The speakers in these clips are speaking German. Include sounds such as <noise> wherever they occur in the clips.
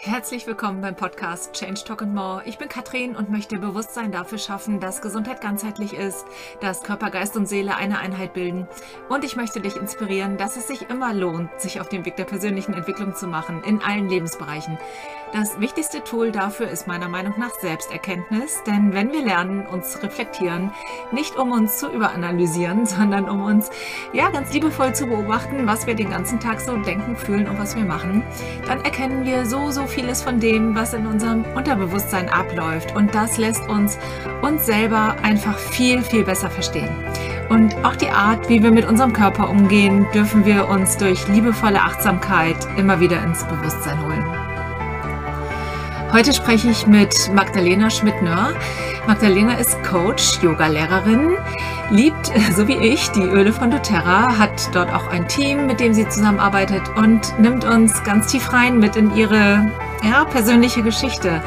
Herzlich willkommen beim Podcast Change Talk and More. Ich bin Katrin und möchte Bewusstsein dafür schaffen, dass Gesundheit ganzheitlich ist, dass Körper, Geist und Seele eine Einheit bilden. Und ich möchte dich inspirieren, dass es sich immer lohnt, sich auf den Weg der persönlichen Entwicklung zu machen, in allen Lebensbereichen. Das wichtigste Tool dafür ist meiner Meinung nach Selbsterkenntnis, denn wenn wir lernen, uns reflektieren, nicht um uns zu überanalysieren, <laughs> sondern um uns ja ganz liebevoll zu beobachten, was wir den ganzen Tag so denken, fühlen und was wir machen, dann erkennen wir so so vieles von dem, was in unserem Unterbewusstsein abläuft und das lässt uns uns selber einfach viel viel besser verstehen. Und auch die Art, wie wir mit unserem Körper umgehen, dürfen wir uns durch liebevolle Achtsamkeit immer wieder ins Bewusstsein holen. Heute spreche ich mit Magdalena Schmidtner. Magdalena ist Coach, Yoga-Lehrerin, liebt, <laughs> so wie ich, die Öle von doTERRA, hat dort auch ein Team, mit dem sie zusammenarbeitet und nimmt uns ganz tief rein mit in ihre ja, persönliche Geschichte.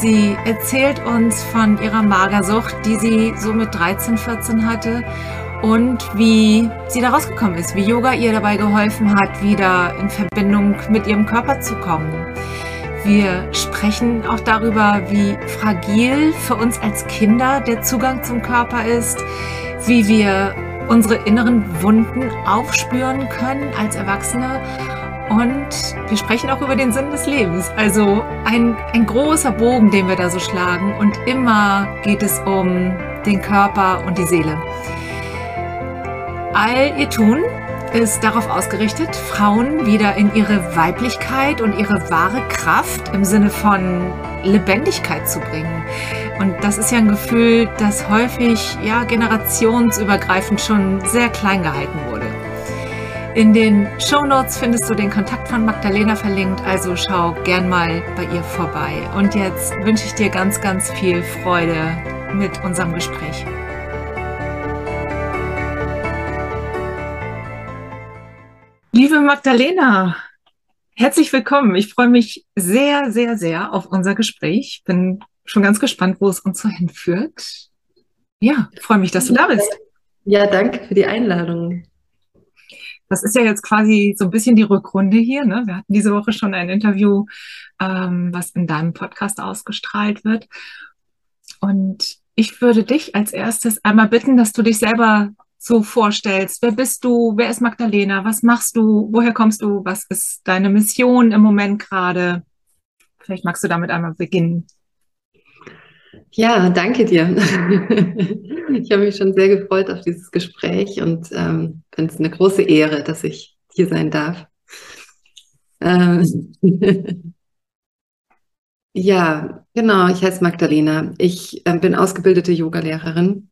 Sie erzählt uns von ihrer Magersucht, die sie so mit 13, 14 hatte und wie sie da rausgekommen ist, wie Yoga ihr dabei geholfen hat, wieder in Verbindung mit ihrem Körper zu kommen. Wir sprechen auch darüber, wie fragil für uns als Kinder der Zugang zum Körper ist, wie wir unsere inneren Wunden aufspüren können als Erwachsene. Und wir sprechen auch über den Sinn des Lebens. Also ein, ein großer Bogen, den wir da so schlagen. Und immer geht es um den Körper und die Seele. All ihr Tun ist darauf ausgerichtet, Frauen wieder in ihre Weiblichkeit und ihre wahre Kraft im Sinne von Lebendigkeit zu bringen. Und das ist ja ein Gefühl, das häufig ja generationsübergreifend schon sehr klein gehalten wurde. In den Show Notes findest du den Kontakt von Magdalena verlinkt, also schau gern mal bei ihr vorbei. Und jetzt wünsche ich dir ganz, ganz viel Freude mit unserem Gespräch. Liebe Magdalena, herzlich willkommen. Ich freue mich sehr, sehr, sehr auf unser Gespräch. Bin schon ganz gespannt, wo es uns so hinführt. Ja, freue mich, dass du da bist. Ja, danke für die Einladung. Das ist ja jetzt quasi so ein bisschen die Rückrunde hier. Ne? Wir hatten diese Woche schon ein Interview, ähm, was in deinem Podcast ausgestrahlt wird. Und ich würde dich als erstes einmal bitten, dass du dich selber so vorstellst. Wer bist du? Wer ist Magdalena? Was machst du? Woher kommst du? Was ist deine Mission im Moment gerade? Vielleicht magst du damit einmal beginnen. Ja, danke dir. <laughs> ich habe mich schon sehr gefreut auf dieses Gespräch und ähm, finde es eine große Ehre, dass ich hier sein darf. Ähm <laughs> ja, genau, ich heiße Magdalena. Ich äh, bin ausgebildete Yogalehrerin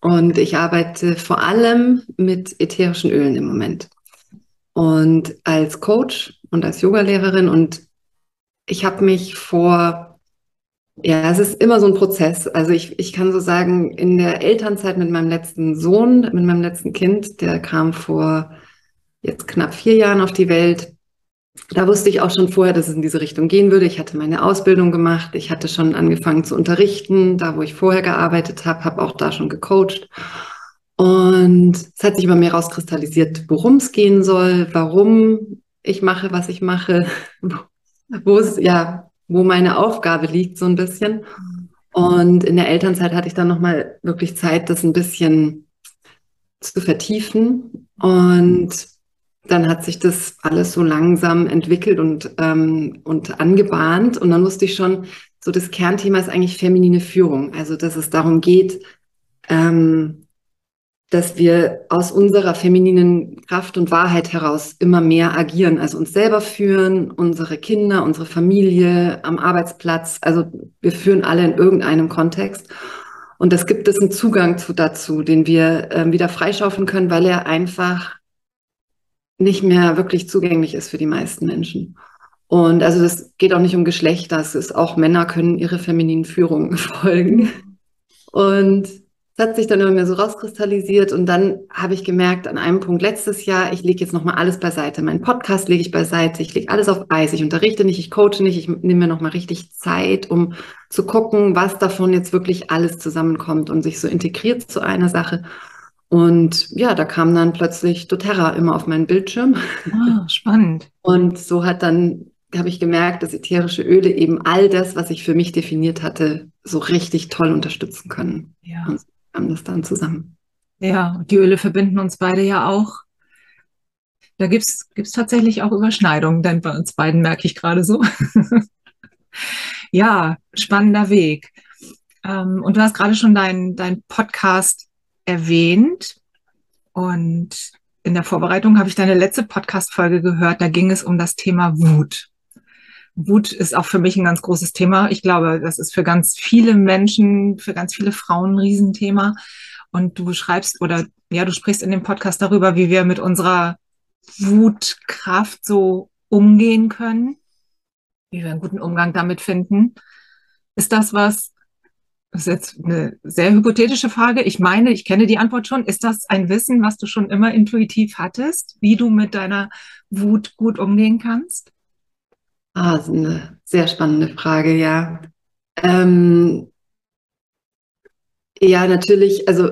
und ich arbeite vor allem mit ätherischen Ölen im Moment. Und als Coach und als Yogalehrerin und ich habe mich vor, ja, es ist immer so ein Prozess. Also ich, ich kann so sagen, in der Elternzeit mit meinem letzten Sohn, mit meinem letzten Kind, der kam vor jetzt knapp vier Jahren auf die Welt, da wusste ich auch schon vorher, dass es in diese Richtung gehen würde. Ich hatte meine Ausbildung gemacht. Ich hatte schon angefangen zu unterrichten, da wo ich vorher gearbeitet habe, habe auch da schon gecoacht. Und es hat sich immer mehr rauskristallisiert, worum es gehen soll, warum ich mache, was ich mache, <laughs> wo es, ja, wo meine Aufgabe liegt, so ein bisschen. Und in der Elternzeit hatte ich dann nochmal wirklich Zeit, das ein bisschen zu vertiefen. Und dann hat sich das alles so langsam entwickelt und, ähm, und angebahnt. Und dann wusste ich schon, so das Kernthema ist eigentlich feminine Führung. Also, dass es darum geht, ähm, dass wir aus unserer femininen Kraft und Wahrheit heraus immer mehr agieren, also uns selber führen, unsere Kinder, unsere Familie am Arbeitsplatz. Also wir führen alle in irgendeinem Kontext. Und das gibt es einen Zugang zu, dazu, den wir äh, wieder freischaufeln können, weil er einfach nicht mehr wirklich zugänglich ist für die meisten Menschen. Und also das geht auch nicht um Geschlechter, es ist auch Männer können ihre femininen Führungen <laughs> folgen. Und es hat sich dann immer mehr so rauskristallisiert und dann habe ich gemerkt an einem Punkt letztes Jahr, ich lege jetzt nochmal alles beiseite. Mein Podcast lege ich beiseite, ich lege alles auf Eis, ich unterrichte nicht, ich coache nicht, ich nehme mir nochmal richtig Zeit, um zu gucken, was davon jetzt wirklich alles zusammenkommt und sich so integriert zu einer Sache. Und ja, da kam dann plötzlich doTERRA immer auf meinen Bildschirm. Ah, <laughs> spannend. Und so hat dann habe ich gemerkt, dass ätherische Öle eben all das, was ich für mich definiert hatte, so richtig toll unterstützen können. Ja. Und haben das dann zusammen. Ja, die Öle verbinden uns beide ja auch. Da gibt es tatsächlich auch Überschneidungen, denn bei uns beiden merke ich gerade so. <laughs> ja, spannender Weg. Ähm, und du hast gerade schon deinen dein Podcast erwähnt. Und in der Vorbereitung habe ich deine letzte Podcast-Folge gehört. Da ging es um das Thema Wut. Wut ist auch für mich ein ganz großes Thema. Ich glaube, das ist für ganz viele Menschen, für ganz viele Frauen ein Riesenthema. Und du schreibst oder ja, du sprichst in dem Podcast darüber, wie wir mit unserer Wutkraft so umgehen können, wie wir einen guten Umgang damit finden. Ist das was, das ist jetzt eine sehr hypothetische Frage. Ich meine, ich kenne die Antwort schon. Ist das ein Wissen, was du schon immer intuitiv hattest, wie du mit deiner Wut gut umgehen kannst? Ah, das ist eine sehr spannende Frage, ja. Ähm, ja, natürlich, also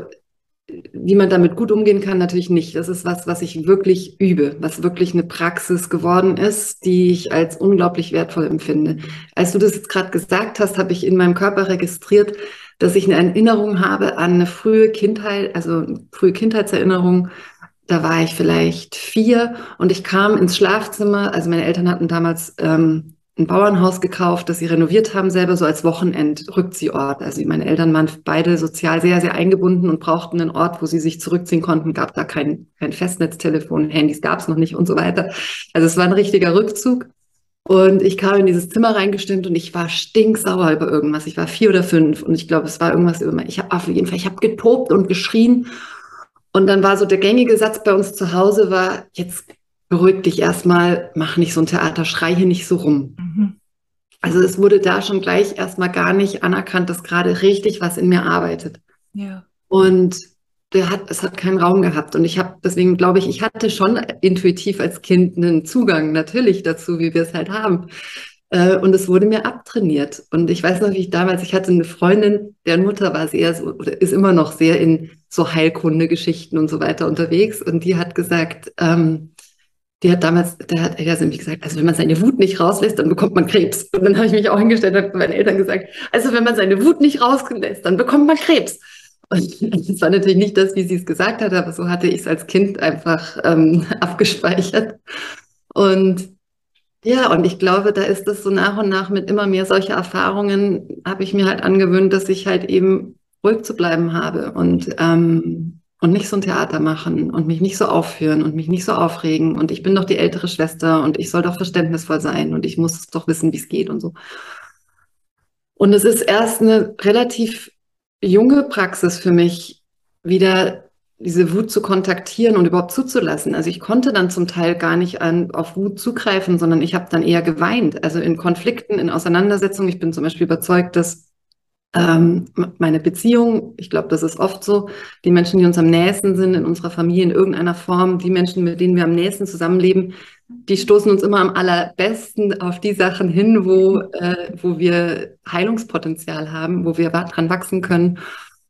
wie man damit gut umgehen kann, natürlich nicht. Das ist was, was ich wirklich übe, was wirklich eine Praxis geworden ist, die ich als unglaublich wertvoll empfinde. Als du das jetzt gerade gesagt hast, habe ich in meinem Körper registriert, dass ich eine Erinnerung habe an eine frühe Kindheit, also frühe Kindheitserinnerung. Da war ich vielleicht vier und ich kam ins Schlafzimmer. Also meine Eltern hatten damals ähm, ein Bauernhaus gekauft, das sie renoviert haben, selber so als Wochenend-Rückziehort. Also meine Eltern waren beide sozial sehr, sehr eingebunden und brauchten einen Ort, wo sie sich zurückziehen konnten. Gab da kein, kein Festnetztelefon, Handys gab es noch nicht und so weiter. Also es war ein richtiger Rückzug. Und ich kam in dieses Zimmer reingestimmt und ich war stinksauer über irgendwas. Ich war vier oder fünf und ich glaube, es war irgendwas über Ich habe auf jeden Fall, ich habe getobt und geschrien. Und dann war so der gängige Satz bei uns zu Hause war, jetzt beruhig dich erstmal, mach nicht so ein Theater, schrei hier nicht so rum. Mhm. Also es wurde da schon gleich erstmal gar nicht anerkannt, dass gerade richtig was in mir arbeitet. Ja. Und der hat, es hat keinen Raum gehabt. Und ich habe, deswegen glaube ich, ich hatte schon intuitiv als Kind einen Zugang natürlich dazu, wie wir es halt haben. Äh, und es wurde mir abtrainiert. Und ich weiß noch, wie ich damals, ich hatte eine Freundin, deren Mutter war sehr so, oder ist immer noch sehr in so Heilkunde-Geschichten und so weiter unterwegs. Und die hat gesagt, ähm, die hat damals, der hat er nämlich gesagt, also wenn man seine Wut nicht rauslässt, dann bekommt man Krebs. Und dann habe ich mich auch hingestellt und habe meinen Eltern gesagt, also wenn man seine Wut nicht rauslässt, dann bekommt man Krebs. Und <laughs> das war natürlich nicht das, wie sie es gesagt hat, aber so hatte ich es als Kind einfach ähm, <laughs> abgespeichert. Und ja, und ich glaube, da ist es so nach und nach mit immer mehr solcher Erfahrungen, habe ich mir halt angewöhnt, dass ich halt eben ruhig zu bleiben habe und ähm, und nicht so ein Theater machen und mich nicht so aufführen und mich nicht so aufregen und ich bin doch die ältere Schwester und ich soll doch verständnisvoll sein und ich muss doch wissen, wie es geht und so. Und es ist erst eine relativ junge Praxis für mich, wieder diese Wut zu kontaktieren und überhaupt zuzulassen. Also ich konnte dann zum Teil gar nicht an, auf Wut zugreifen, sondern ich habe dann eher geweint. Also in Konflikten, in Auseinandersetzungen. Ich bin zum Beispiel überzeugt, dass ähm, meine Beziehung, ich glaube, das ist oft so, die Menschen, die uns am nächsten sind in unserer Familie in irgendeiner Form, die Menschen, mit denen wir am nächsten zusammenleben, die stoßen uns immer am allerbesten auf die Sachen hin, wo, äh, wo wir Heilungspotenzial haben, wo wir dran wachsen können.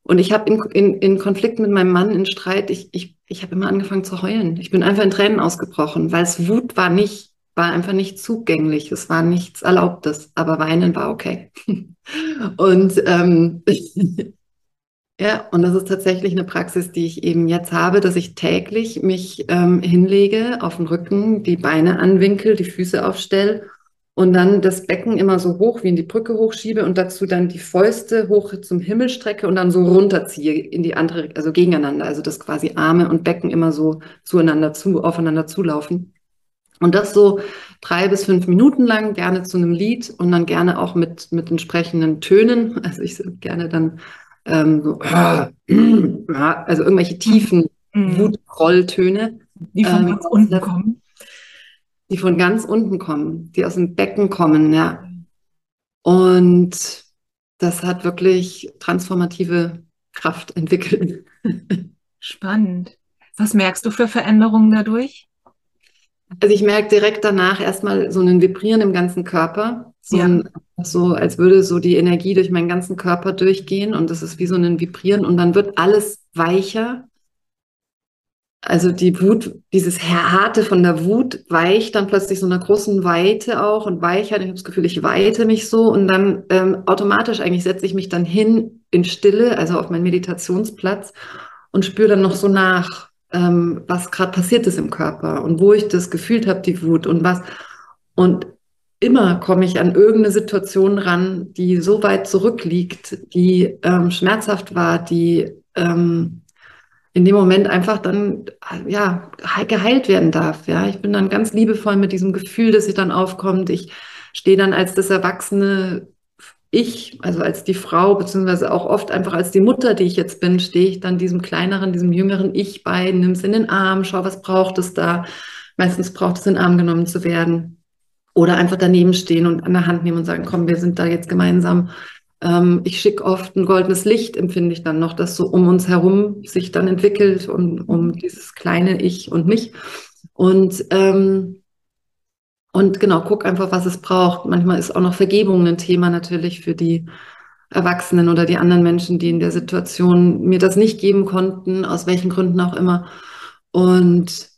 Und ich habe in, in, in Konflikt mit meinem Mann, in Streit, ich, ich, ich habe immer angefangen zu heulen. Ich bin einfach in Tränen ausgebrochen, weil es Wut war nicht war einfach nicht zugänglich, es war nichts Erlaubtes, aber weinen war okay. <laughs> und ähm, <laughs> ja, und das ist tatsächlich eine Praxis, die ich eben jetzt habe, dass ich täglich mich ähm, hinlege auf den Rücken, die Beine anwinkel, die Füße aufstelle und dann das Becken immer so hoch wie in die Brücke hochschiebe und dazu dann die Fäuste hoch zum Himmel strecke und dann so runterziehe in die andere, also gegeneinander, also dass quasi Arme und Becken immer so zueinander zu, aufeinander zulaufen. Und das so drei bis fünf Minuten lang, gerne zu einem Lied und dann gerne auch mit, mit entsprechenden Tönen. <laughs> Also ich gerne dann ähm, so, <clears throat> also irgendwelche tiefen mhm. Wutrolltöne. Die von ähm, ganz unten kommen. Die von ganz unten kommen, die aus dem Becken kommen, ja. Und das hat wirklich transformative Kraft entwickelt. <laughs> Spannend. Was merkst du für Veränderungen dadurch? Also ich merke direkt danach erstmal so ein Vibrieren im ganzen Körper. So, ja. ein, so als würde so die Energie durch meinen ganzen Körper durchgehen und das ist wie so ein Vibrieren und dann wird alles weicher. also die Wut, dieses Harte von der Wut weicht dann plötzlich so einer großen Weite auch und Weichheit. Ich habe das Gefühl, ich weite mich so und dann ähm, automatisch eigentlich setze ich mich dann hin in Stille, also auf meinen Meditationsplatz und spüre dann noch so nach, ähm, was gerade passiert ist im Körper und wo ich das gefühlt habe, die Wut und was. Und immer komme ich an irgendeine Situation ran, die so weit zurückliegt, die ähm, schmerzhaft war, die ähm, in dem Moment einfach dann ja geheilt werden darf. Ja, ich bin dann ganz liebevoll mit diesem Gefühl, dass sich dann aufkommt. Ich stehe dann als das erwachsene ich, also als die Frau, beziehungsweise auch oft einfach als die Mutter, die ich jetzt bin, stehe ich dann diesem kleineren, diesem jüngeren Ich bei, nimm es in den Arm, schau, was braucht es da. Meistens braucht es in den Arm genommen zu werden. Oder einfach daneben stehen und an der Hand nehmen und sagen, komm, wir sind da jetzt gemeinsam ähm, ich schicke oft ein goldenes Licht, empfinde ich dann noch, das so um uns herum sich dann entwickelt und um dieses kleine Ich und mich. Und, ähm, und genau, guck einfach, was es braucht. Manchmal ist auch noch Vergebung ein Thema natürlich für die Erwachsenen oder die anderen Menschen, die in der Situation mir das nicht geben konnten, aus welchen Gründen auch immer. Und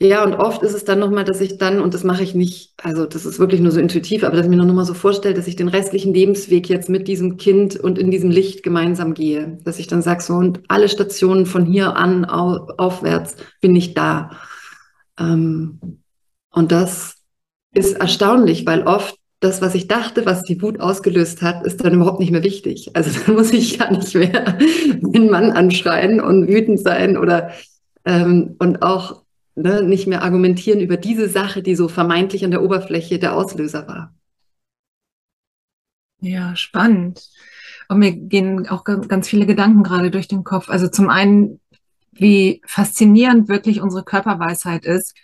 ja, und oft ist es dann nochmal, dass ich dann, und das mache ich nicht, also das ist wirklich nur so intuitiv, aber dass ich mir noch mal so vorstelle, dass ich den restlichen Lebensweg jetzt mit diesem Kind und in diesem Licht gemeinsam gehe. Dass ich dann sage, so, und alle Stationen von hier an au aufwärts bin ich da. Ähm, und das ist erstaunlich, weil oft das, was ich dachte, was die Wut ausgelöst hat, ist dann überhaupt nicht mehr wichtig. Also <laughs> dann muss ich gar nicht mehr den Mann anschreien und wütend sein oder ähm, und auch ne, nicht mehr argumentieren über diese Sache, die so vermeintlich an der Oberfläche der Auslöser war. Ja, spannend. Und mir gehen auch ganz viele Gedanken gerade durch den Kopf. Also zum einen, wie faszinierend wirklich unsere Körperweisheit ist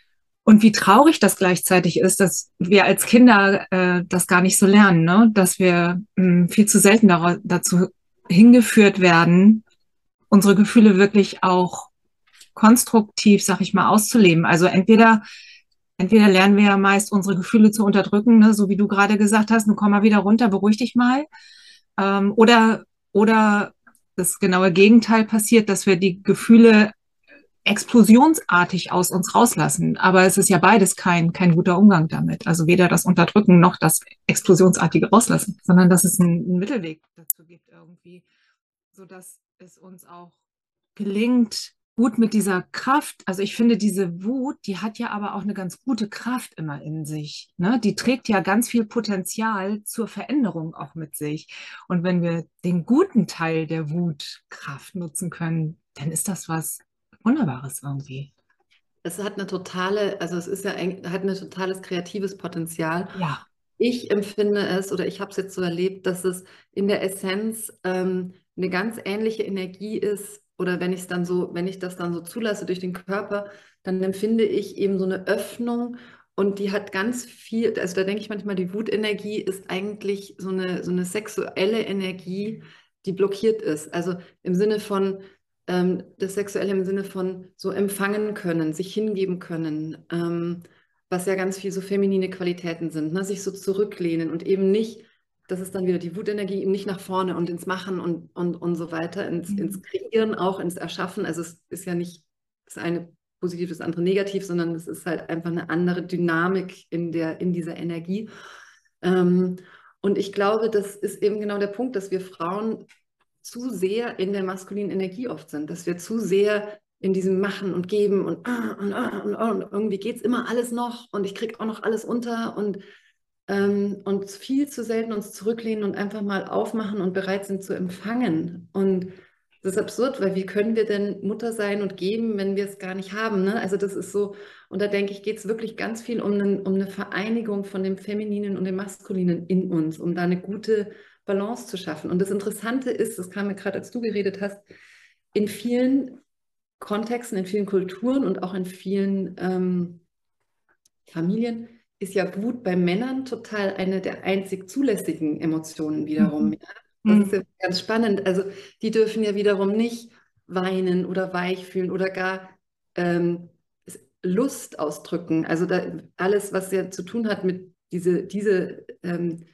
und wie traurig das gleichzeitig ist, dass wir als Kinder äh, das gar nicht so lernen, ne? dass wir mh, hm, viel zu selten dazu hingeführt werden, unsere Gefühle wirklich auch konstruktiv, sag ich mal, auszuleben. Also entweder, entweder lernen wir ja meist unsere Gefühle zu unterdrücken, ne, so wie du gerade gesagt hast, nun komm mal wieder runter, beruhig dich mal. Ähm, oder, oder das genaue Gegenteil passiert, dass wir die Gefühle explosionsartig aus uns rauslassen. Aber es ist ja beides kein, kein guter Umgang damit. Also weder das Unterdrücken noch das explosionsartige Rauslassen, sondern dass es einen, Mittelweg dazu gibt irgendwie, so dass es uns auch gelingt, gut mit dieser Kraft. Also ich finde, diese Wut, die hat ja aber auch eine ganz gute Kraft immer in sich. Ne? Die trägt ja ganz viel Potenzial zur Veränderung auch mit sich. Und wenn wir den guten Teil der Wutkraft nutzen können, dann ist das was Wunderbares irgendwie. Es hat eine totale, also es ist ja ein, hat ein totales kreatives Potenzial. Ja. Ich empfinde es oder ich habe es jetzt so erlebt, dass es in der Essenz ähm, eine ganz ähnliche Energie ist oder wenn ich es dann so, wenn ich das dann so zulasse durch den Körper, dann empfinde ich eben so eine Öffnung und die hat ganz viel, also da denke ich manchmal, die Wutenergie ist eigentlich so eine, so eine sexuelle Energie, die blockiert ist. Also im Sinne von, ähm, das Sexuelle im Sinne von so empfangen können, sich hingeben können, ähm, was ja ganz viel so feminine Qualitäten sind, ne? sich so zurücklehnen und eben nicht das ist dann wieder die Wutenergie, eben nicht nach vorne und ins Machen und, und, und so weiter, ins, mhm. ins Kreieren auch, ins Erschaffen. Also es ist ja nicht das eine positiv, das andere negativ, sondern es ist halt einfach eine andere Dynamik in, der, in dieser Energie. Ähm, und ich glaube, das ist eben genau der Punkt, dass wir Frauen zu sehr in der maskulinen Energie oft sind, dass wir zu sehr in diesem Machen und Geben und, und, und, und irgendwie geht es immer alles noch und ich kriege auch noch alles unter und ähm, und viel zu selten uns zurücklehnen und einfach mal aufmachen und bereit sind zu empfangen. Und das ist absurd, weil wie können wir denn Mutter sein und geben, wenn wir es gar nicht haben? Ne? Also das ist so, und da denke ich, geht es wirklich ganz viel um, einen, um eine Vereinigung von dem Femininen und dem Maskulinen in uns, um da eine gute Balance zu schaffen. Und das Interessante ist, das kam mir gerade, als du geredet hast, in vielen Kontexten, in vielen Kulturen und auch in vielen ähm, Familien ist ja Wut bei Männern total eine der einzig zulässigen Emotionen wiederum. Mhm. Ja? Das mhm. ist ja ganz spannend. Also die dürfen ja wiederum nicht weinen oder weich fühlen oder gar ähm, Lust ausdrücken. Also da, alles, was ja zu tun hat mit diese, diese ähm,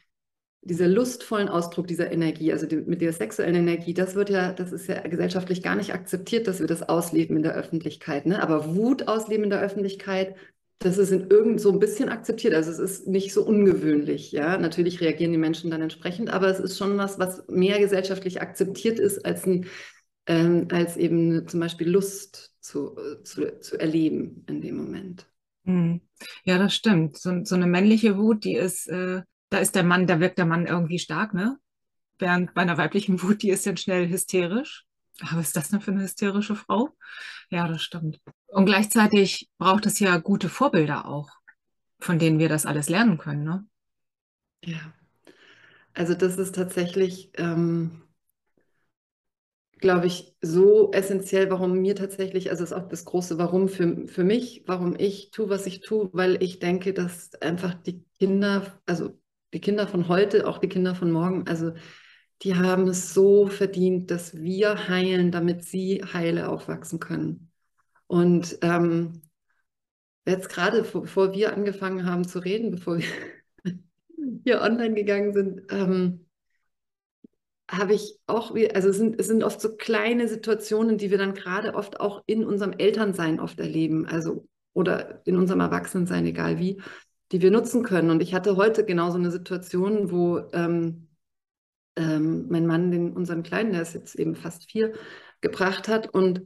dieser lustvollen Ausdruck dieser Energie, also die, mit der sexuellen Energie, das wird ja, das ist ja gesellschaftlich gar nicht akzeptiert, dass wir das ausleben in der Öffentlichkeit. Ne? Aber Wut ausleben in der Öffentlichkeit, das ist in irgend so ein bisschen akzeptiert. Also es ist nicht so ungewöhnlich, ja. Natürlich reagieren die Menschen dann entsprechend, aber es ist schon was, was mehr gesellschaftlich akzeptiert ist als ein, ähm, als eben zum Beispiel Lust zu, zu, zu erleben in dem Moment. Hm. Ja, das stimmt. So, so eine männliche Wut, die ist, äh, da ist der Mann, da wirkt der Mann irgendwie stark, ne? Während bei einer weiblichen Wut, die ist dann schnell hysterisch. Aber was ist das denn für eine hysterische Frau? Ja, das stimmt. Und gleichzeitig braucht es ja gute Vorbilder auch, von denen wir das alles lernen können, ne? Ja. Also das ist tatsächlich, ähm, glaube ich, so essentiell, warum mir tatsächlich, also ist auch das große Warum für, für mich, warum ich tue, was ich tue, weil ich denke, dass einfach die Kinder, also die Kinder von heute, auch die Kinder von morgen, also die haben es so verdient, dass wir heilen, damit sie heile aufwachsen können. Und ähm, jetzt gerade, bevor wir angefangen haben zu reden, bevor wir <laughs> hier online gegangen sind, ähm, habe ich auch, also es sind, es sind oft so kleine Situationen, die wir dann gerade oft auch in unserem Elternsein oft erleben, also oder in unserem Erwachsenensein, egal wie, die wir nutzen können. Und ich hatte heute genau so eine Situation, wo ähm, ähm, mein Mann den, unseren Kleinen, der ist jetzt eben fast vier, gebracht hat und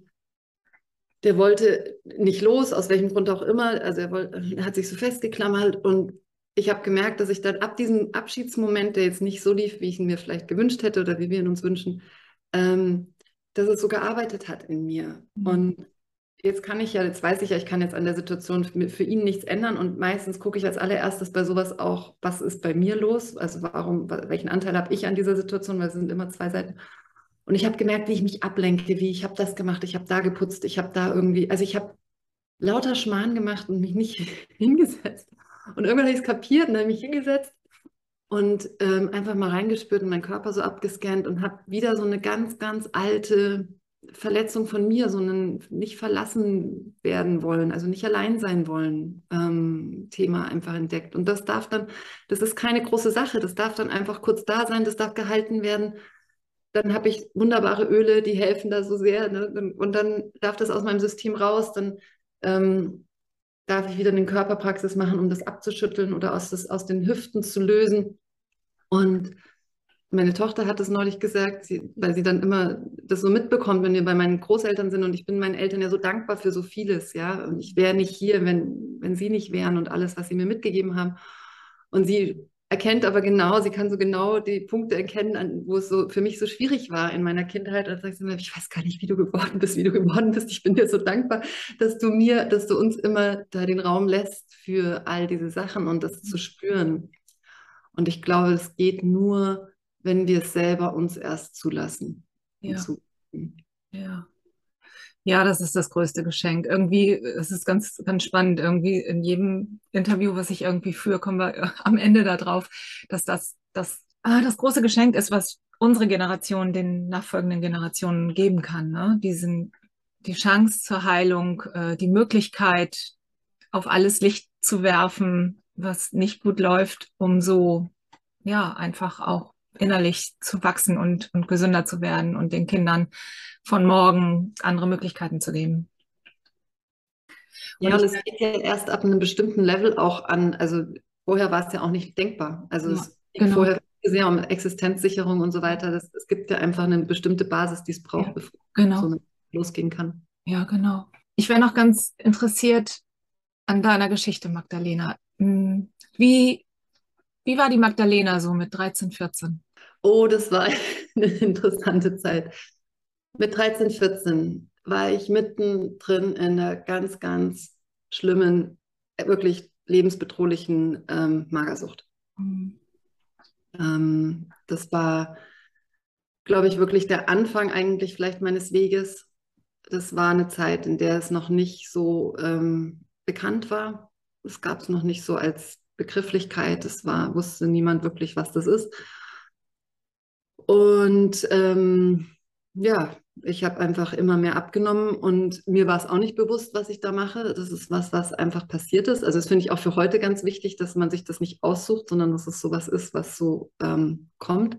der wollte nicht los, aus welchem Grund auch immer. Also er, wollte, er hat sich so festgeklammert und ich habe gemerkt, dass ich dann ab diesem Abschiedsmoment, der jetzt nicht so lief, wie ich ihn mir vielleicht gewünscht hätte oder wie wir ihn uns wünschen, ähm, dass es so gearbeitet hat in mir. Mhm. Und jetzt kann ich ja, jetzt weiß ich ja, ich kann jetzt an der Situation für, ihn nichts ändern und meistens gucke ich als allererstes bei sowas auch, was ist bei mir los? Also warum, welchen Anteil habe ich an dieser Situation? Weil es sind immer zwei Seiten. Und ich habe gemerkt, wie ich mich ablenke, wie ich habe das gemacht, ich habe da geputzt, ich habe da irgendwie, also ich habe lauter Schmarrn gemacht und mich nicht <laughs> hingesetzt. Und irgendwann habe ich es kapiert und habe mich hingesetzt und ähm, einfach mal reingespürt und meinen Körper so abgescannt und habe wieder so eine ganz, ganz alte Verletzung von mir, so ein nicht verlassen werden wollen, also nicht allein sein wollen, ähm, Thema einfach entdeckt. Und das darf dann, das ist keine große Sache, das darf dann einfach kurz da sein, das darf gehalten werden. Dann habe ich wunderbare Öle, die helfen da so sehr. Ne? Und dann darf das aus meinem System raus, dann ähm, darf ich wieder eine Körperpraxis machen, um das abzuschütteln oder aus, das, aus den Hüften zu lösen. Und meine Tochter hat es neulich gesagt, sie, weil sie dann immer das so mitbekommt, wenn wir bei meinen Großeltern sind und ich bin meinen Eltern ja so dankbar für so vieles, ja. Und ich wäre nicht hier, wenn, wenn sie nicht wären und alles, was sie mir mitgegeben haben. Und sie erkennt aber genau, sie kann so genau die Punkte erkennen, an, wo es so für mich so schwierig war in meiner Kindheit. Und sagt sie mir, ich weiß gar nicht, wie du geworden bist, wie du geworden bist. Ich bin dir so dankbar, dass du mir, dass du uns immer da den Raum lässt für all diese Sachen und das zu spüren. Und ich glaube, es geht nur, wenn wir es selber uns erst zulassen. Ja. Ja. Ja, das ist das größte Geschenk. Irgendwie, es ist ganz, ganz spannend. Irgendwie in jedem Interview, was ich irgendwie führe, kommen wir <laughs> am Ende darauf, dass das, das, ah, das große Geschenk ist, was unsere Generation den nachfolgenden Generationen geben kann. Ne? Diesen, die Chance zur Heilung, äh, die Möglichkeit, auf alles Licht zu werfen, was nicht gut läuft, um so, ja, einfach auch innerlich zu wachsen und, und gesünder zu werden und den Kindern von morgen andere Möglichkeiten zu geben. Ja, und es geht ja erst ab einem bestimmten Level auch an, also vorher war es ja auch nicht denkbar. Also ja, es ging genau. vorher sehr um Existenzsicherung und so weiter. Das, es gibt ja einfach eine bestimmte Basis, die es braucht, ja, bevor genau. so losgehen kann. Ja, genau. Ich wäre noch ganz interessiert an deiner Geschichte, Magdalena. Hm, wie, wie war die Magdalena so mit 13, 14? Oh, das war <laughs> eine interessante Zeit. Mit 13, 14 war ich mittendrin in einer ganz, ganz schlimmen, wirklich lebensbedrohlichen ähm, Magersucht. Mhm. Ähm, das war, glaube ich, wirklich der Anfang eigentlich vielleicht meines Weges. Das war eine Zeit, in der es noch nicht so ähm, bekannt war. Es gab es noch nicht so als Begrifflichkeit. Es war, wusste niemand wirklich, was das ist. Und ähm, ja, ich habe einfach immer mehr abgenommen und mir war es auch nicht bewusst, was ich da mache. Das ist was, was einfach passiert ist. Also das finde ich auch für heute ganz wichtig, dass man sich das nicht aussucht, sondern dass es sowas ist, was so ähm, kommt.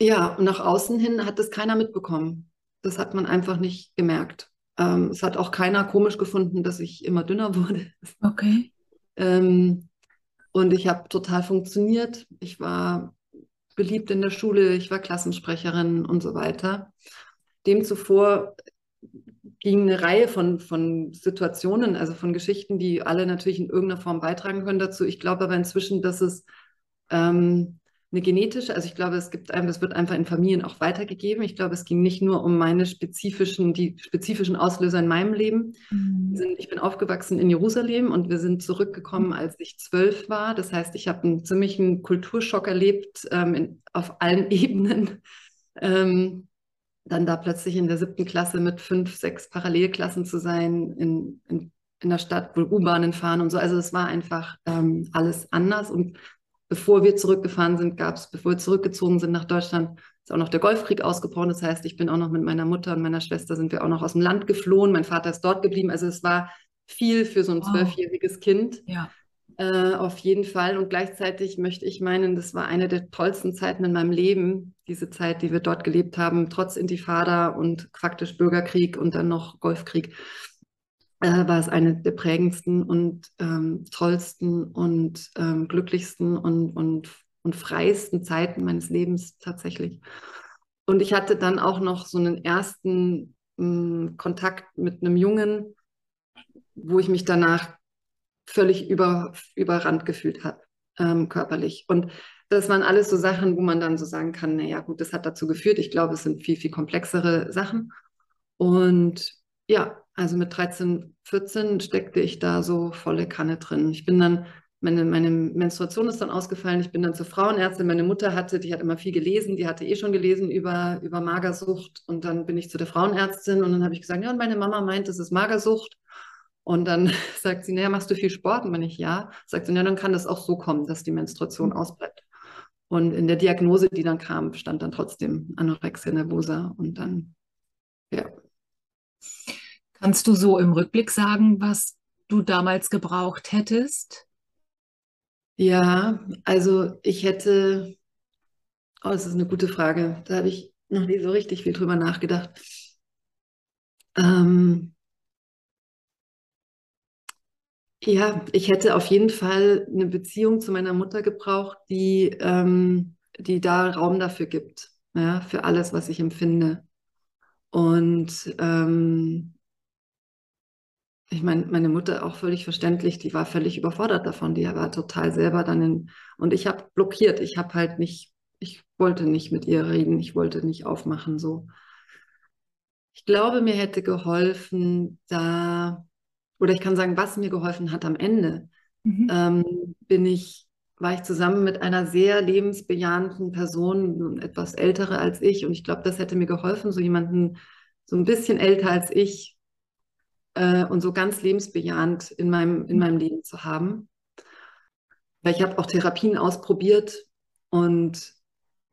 Ja, und nach außen hin hat das keiner mitbekommen. Das hat man einfach nicht gemerkt. Ähm, es hat auch keiner komisch gefunden, dass ich immer dünner <laughs> wurde. Okay. Ähm, und ich habe total funktioniert. Ich war beliebt in der Schule, ich war Klassensprecherin und so weiter. Demzuvor ging eine Reihe von, von Situationen, also von Geschichten, die alle natürlich in irgendeiner Form beitragen können dazu. Ich glaube aber inzwischen, dass es ähm, eine genetische, also ich glaube, es gibt einem, das wird einfach in Familien auch weitergegeben. Ich glaube, es ging nicht nur um meine spezifischen, die spezifischen Auslöser in meinem Leben. Mhm. Ich bin aufgewachsen in Jerusalem und wir sind zurückgekommen, als ich zwölf war. Das heißt, ich habe einen ziemlichen Kulturschock erlebt ähm, in, auf allen <laughs> Ebenen. Ähm, dann da plötzlich in der siebten Klasse mit fünf, sechs Parallelklassen zu sein, in, in, in der Stadt, wo U-Bahnen fahren und so. Also es war einfach ähm, alles anders und bevor wir zurückgefahren sind, gab es, bevor wir zurückgezogen sind nach Deutschland, ist auch noch der Golfkrieg ausgebrochen. Das heißt, ich bin auch noch mit meiner Mutter und meiner Schwester sind wir auch noch aus dem Land geflohen. Mein Vater ist dort geblieben. Also es war viel für so ein zwölfjähriges wow. Kind. Ja. Äh, auf jeden Fall. Und gleichzeitig möchte ich meinen, das war eine der tollsten Zeiten in meinem Leben, diese Zeit, die wir dort gelebt haben, trotz Intifada und faktisch Bürgerkrieg und dann noch Golfkrieg äh, war es eine der prägendsten und ähm, tollsten und ähm, glücklichsten und, und, und freiesten Zeiten meines Lebens tatsächlich. Und ich hatte dann auch noch so einen ersten mh, hm, Kontakt mit einem Jungen, wo ich mich danach völlig über, überrannt gefühlt habe, ähm, körperlich. Und das waren alles so Sachen, wo man dann so sagen kann, naja gut, das hat dazu geführt. Ich glaube, es sind viel, viel komplexere Sachen. Und ja, also mit 13, 14 steckte ich da so volle Kanne drin. Ich bin dann, meine, meine Menstruation ist dann ausgefallen, ich bin dann zur Frauenärztin. Meine Mutter hatte, die hat immer viel gelesen, die hatte eh schon gelesen über, über Magersucht. Und dann bin ich zu der Frauenärztin und dann habe ich gesagt, ja, und meine Mama meint, es ist Magersucht. Und dann <laughs> sagt sie, naja, machst du viel Sport? Und wenn ich ja, sagt sie, ja, dann kann das auch so kommen, dass die Menstruation ausbleibt. Und in der Diagnose, die dann kam, stand dann trotzdem Anorexia nervosa und dann, ja. Kannst du so im Rückblick sagen, was du damals gebraucht hättest? Ja, also ich hätte, oh, das ist eine gute Frage. Da habe ich noch nie so richtig viel drüber nachgedacht. Ähm, ja, ich hätte auf jeden Fall eine Beziehung zu meiner Mutter gebraucht, die, ähm, die da Raum dafür gibt, ja, für alles, was ich empfinde. Und ähm, ich meine, meine Mutter auch völlig verständlich, die war völlig überfordert davon, die war total selber dann in, und ich habe blockiert, ich habe halt nicht, ich wollte nicht mit ihr reden, ich wollte nicht aufmachen, so. Ich glaube, mir hätte geholfen, da, oder ich kann sagen, was mir geholfen hat am Ende, mhm. ähm, bin ich, war ich zusammen mit einer sehr lebensbejahenden Person, etwas ältere als ich, und ich glaube, das hätte mir geholfen, so jemanden, so ein bisschen älter als ich, äh, und so ganz lebensbejahend in meinem, in meinem Leben zu haben. Weil ich habe auch Therapien ausprobiert und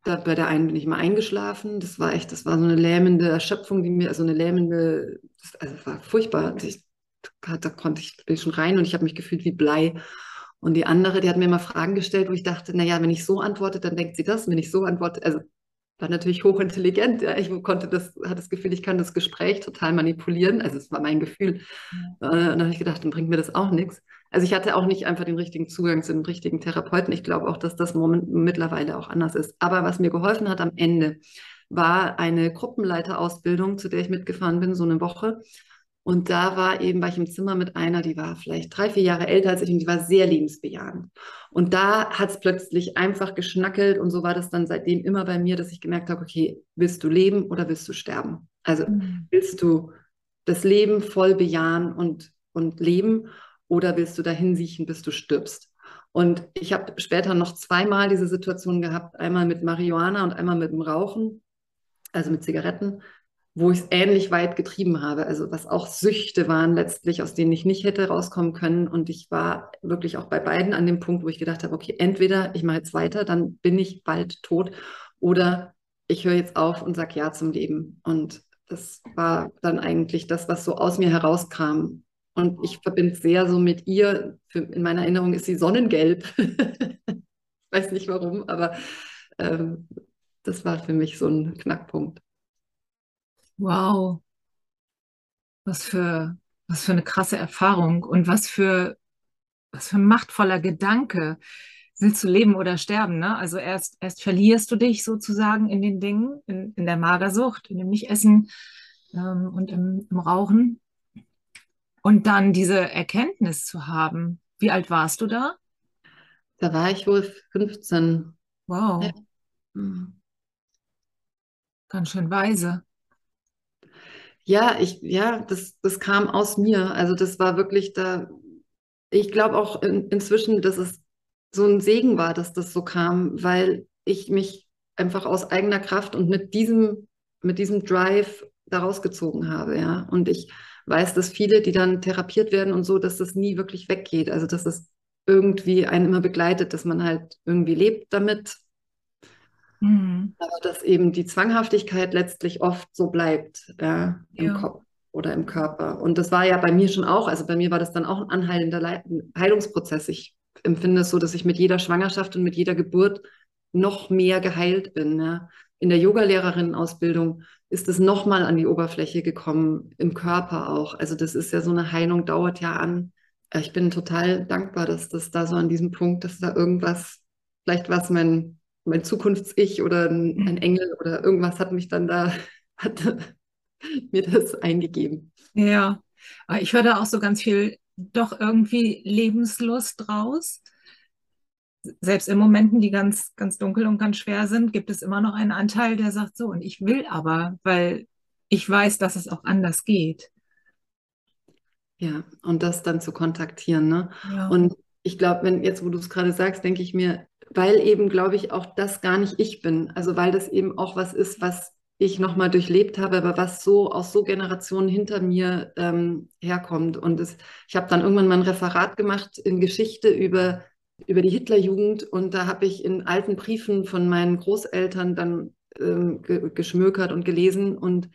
da, bei der einen bin ich mal eingeschlafen. Das war echt, das war so eine lähmende Erschöpfung, die mir, also eine lähmende, das, also war furchtbar. Ich, da konnte ich, bin schon rein und ich habe mich gefühlt wie Blei. Und die andere, die hat mir mal Fragen gestellt, wo ich dachte, naja, wenn ich so antworte, dann denkt sie das. Wenn ich so antworte, also war natürlich hochintelligent. Ja. Ich konnte das, hatte das Gefühl, ich kann das Gespräch total manipulieren. Also es war mein Gefühl. Ja. Äh, und dann habe ich gedacht, dann bringt mir das auch nichts. Also ich hatte auch nicht einfach den richtigen Zugang zu dem richtigen Therapeuten. Ich glaube auch, dass das Moment mittlerweile auch anders ist. Aber was mir geholfen hat am Ende, war eine Gruppenleiterausbildung, zu der ich mitgefahren bin, so eine Woche. Und da war eben, war ich im Zimmer mit einer, die war vielleicht drei, vier Jahre älter als ich und die war sehr lebensbejahend. Und da hat es plötzlich einfach geschnackelt und so war das dann seitdem immer bei mir, dass ich gemerkt habe, okay, willst du leben oder willst du sterben? Also mhm. willst du das Leben voll bejahen und, und leben oder willst du dahin siechen, bis du stirbst? Und ich habe später noch zweimal diese Situation gehabt, einmal mit Marihuana und einmal mit dem Rauchen, also mit Zigaretten wo ich es ähnlich weit getrieben habe, also was auch Süchte waren letztlich, aus denen ich nicht hätte rauskommen können. Und ich war wirklich auch bei beiden an dem Punkt, wo ich gedacht habe, okay, entweder ich mache jetzt weiter, dann bin ich bald tot, oder ich höre jetzt auf und sage Ja zum Leben. Und das war dann eigentlich das, was so aus mir herauskam. Und ich verbinde sehr so mit ihr. Für, in meiner Erinnerung ist sie sonnengelb. <laughs> ich weiß nicht warum, aber ähm, das war für mich so ein Knackpunkt. Wow. Was für, was für eine krasse Erfahrung und was für, was für ein machtvoller Gedanke. Willst du leben oder sterben, ne? Also erst, erst verlierst du dich sozusagen in den Dingen, in, in der Magersucht, in dem Nicht-Essen ähm, und im, im Rauchen. Und dann diese Erkenntnis zu haben. Wie alt warst du da? Da war ich wohl 15. Wow. Ja. Mhm. Ganz schön weise. Ja, ich, ja, das, das kam aus mir. Also das war wirklich da. Ich glaube auch in, inzwischen, dass es so ein Segen war, dass das so kam, weil ich mich einfach aus eigener Kraft und mit diesem, mit diesem Drive daraus gezogen habe, ja. Und ich weiß, dass viele, die dann therapiert werden und so, dass das nie wirklich weggeht. Also dass es irgendwie einen immer begleitet, dass man halt irgendwie lebt damit Mhm. Aber dass eben die Zwanghaftigkeit letztlich oft so bleibt ja, im ja. Kopf oder im Körper. Und das war ja bei mir schon auch, also bei mir war das dann auch ein anheilender Le Heilungsprozess. Ich empfinde es so, dass ich mit jeder Schwangerschaft und mit jeder Geburt noch mehr geheilt bin. Ja. In der Yogalehrerin-Ausbildung ist es nochmal an die Oberfläche gekommen, im Körper auch. Also das ist ja so eine Heilung, dauert ja an. Ich bin total dankbar, dass das da so an diesem Punkt, dass da irgendwas, vielleicht was mein mein Zukunfts-Ich oder ein, mhm. ein, Engel oder irgendwas hat mich dann da, <laughs> hat mir das eingegeben. Ja, ich höre da auch so ganz viel doch irgendwie Lebenslust raus. Selbst in Momenten, die ganz, ganz dunkel und ganz schwer sind, gibt es immer noch einen Anteil, der sagt so, und ich will aber, weil ich weiß, dass es auch anders geht. Ja, und das dann zu kontaktieren. Ne? Ja. Und ich glaube, wenn jetzt, wo du es gerade sagst, denke ich mir, weil eben, glaube ich, auch das gar nicht ich bin. Also weil das eben auch was ist, was ich nochmal durchlebt habe, aber was so aus so Generationen hinter mir ähm, herkommt. Und es, ich habe dann irgendwann mal ein Referat gemacht in Geschichte über, über die Hitlerjugend und da habe ich in alten Briefen von meinen Großeltern dann ähm, ge geschmökert und gelesen und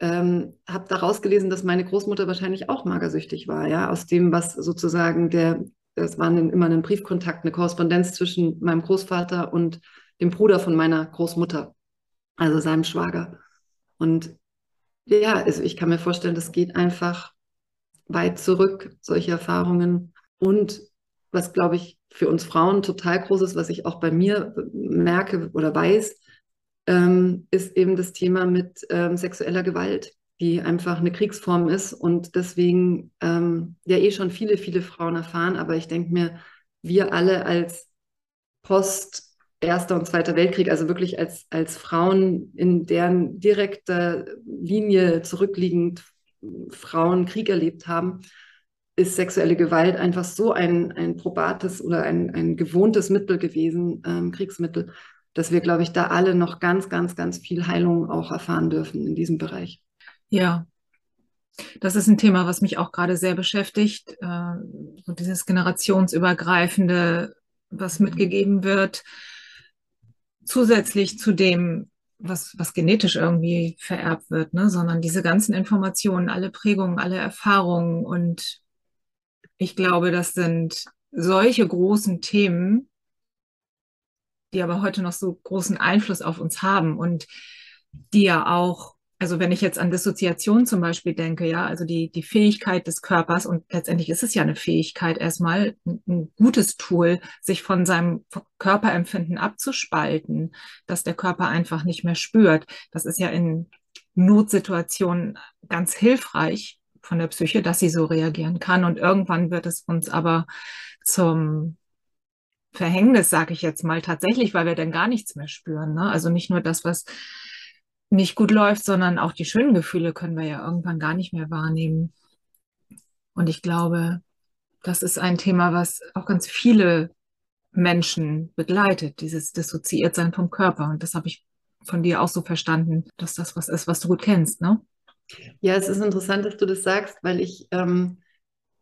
ähm, habe daraus gelesen, dass meine Großmutter wahrscheinlich auch magersüchtig war, ja, aus dem, was sozusagen der es war immer ein Briefkontakt, eine Korrespondenz zwischen meinem Großvater und dem Bruder von meiner Großmutter, also seinem Schwager. Und ja, also ich kann mir vorstellen, das geht einfach weit zurück, solche Erfahrungen. Und was, glaube ich, für uns Frauen total groß ist, was ich auch bei mir merke oder weiß, ähm, ist eben das Thema mit ähm, sexueller Gewalt die einfach eine Kriegsform ist und deswegen ähm, ja eh schon viele, viele Frauen erfahren. Aber ich denke mir, wir alle als Post Erster und Zweiter Weltkrieg, also wirklich als, als Frauen, in deren direkter Linie zurückliegend Frauen Krieg erlebt haben, ist sexuelle Gewalt einfach so ein, ein probates oder ein, ein gewohntes Mittel gewesen, ähm, Kriegsmittel, dass wir, glaube ich, da alle noch ganz, ganz, ganz viel Heilung auch erfahren dürfen in diesem Bereich. Ja, das ist ein Thema, was mich auch gerade sehr beschäftigt. Äh, so dieses generationsübergreifende, was mitgegeben wird, zusätzlich zu dem, was, was genetisch irgendwie vererbt wird, ne? sondern diese ganzen Informationen, alle Prägungen, alle Erfahrungen. Und ich glaube, das sind solche großen Themen, die aber heute noch so großen Einfluss auf uns haben und die ja auch also wenn ich jetzt an Dissoziation zum Beispiel denke, ja, also die, die Fähigkeit des Körpers, und letztendlich ist es ja eine Fähigkeit erstmal, ein, gutes Tool, sich von seinem Körperempfinden abzuspalten, dass der Körper einfach nicht mehr spürt. Das ist ja in Notsituationen ganz hilfreich von der Psyche, dass sie so reagieren kann. Und irgendwann wird es uns aber zum Verhängnis, sage ich jetzt mal, tatsächlich, weil wir dann gar nichts mehr spüren. Ne? Also nicht nur das, was nicht gut läuft, sondern auch die schönen Gefühle können wir ja irgendwann gar nicht mehr wahrnehmen. Und ich glaube, das ist ein Thema, was auch ganz viele Menschen begleitet, dieses Dissoziiertsein vom Körper. Und das habe ich von dir auch so verstanden, dass das was ist, was du gut kennst, ne? Ja, es ist interessant, dass du das sagst, weil ich ähm,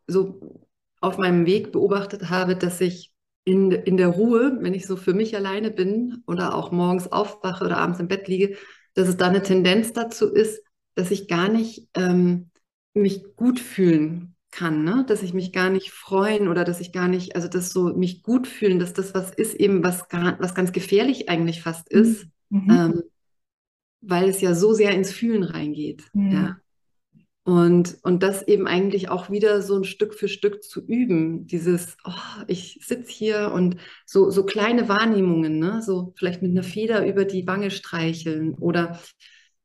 so auf meinem Weg beobachtet habe, dass ich in, in der Ruhe, wenn ich so für mich alleine bin oder auch morgens aufwache oder abends im Bett liege, dass es da eine Tendenz dazu ist, dass ich gar nicht ähm, mich gut fühlen kann, ne? dass ich mich gar nicht freuen oder dass ich gar nicht, also das so mich gut fühlen, dass das was ist eben, was, gar, was ganz gefährlich eigentlich fast ist, mhm. ähm, weil es ja so sehr ins Fühlen reingeht. Mhm. Ja. Und, und das eben eigentlich auch wieder so ein Stück für Stück zu üben. Dieses, oh, ich sitze hier und so, so kleine Wahrnehmungen, ne? so vielleicht mit einer Feder über die Wange streicheln oder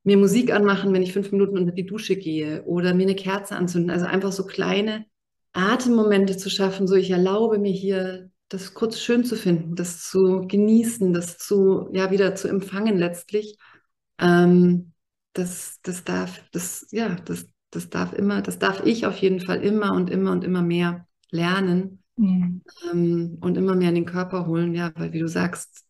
mir Musik anmachen, wenn ich fünf Minuten unter die Dusche gehe oder mir eine Kerze anzünden. Also einfach so kleine Atemmomente zu schaffen, so ich erlaube mir hier das kurz schön zu finden, das zu genießen, das zu, ja, wieder zu empfangen letztlich. Ähm, das, das darf, das, ja, das, das darf immer, das darf ich auf jeden Fall immer und immer und immer mehr lernen mhm. ähm, und immer mehr in den Körper holen, ja, weil wie du sagst,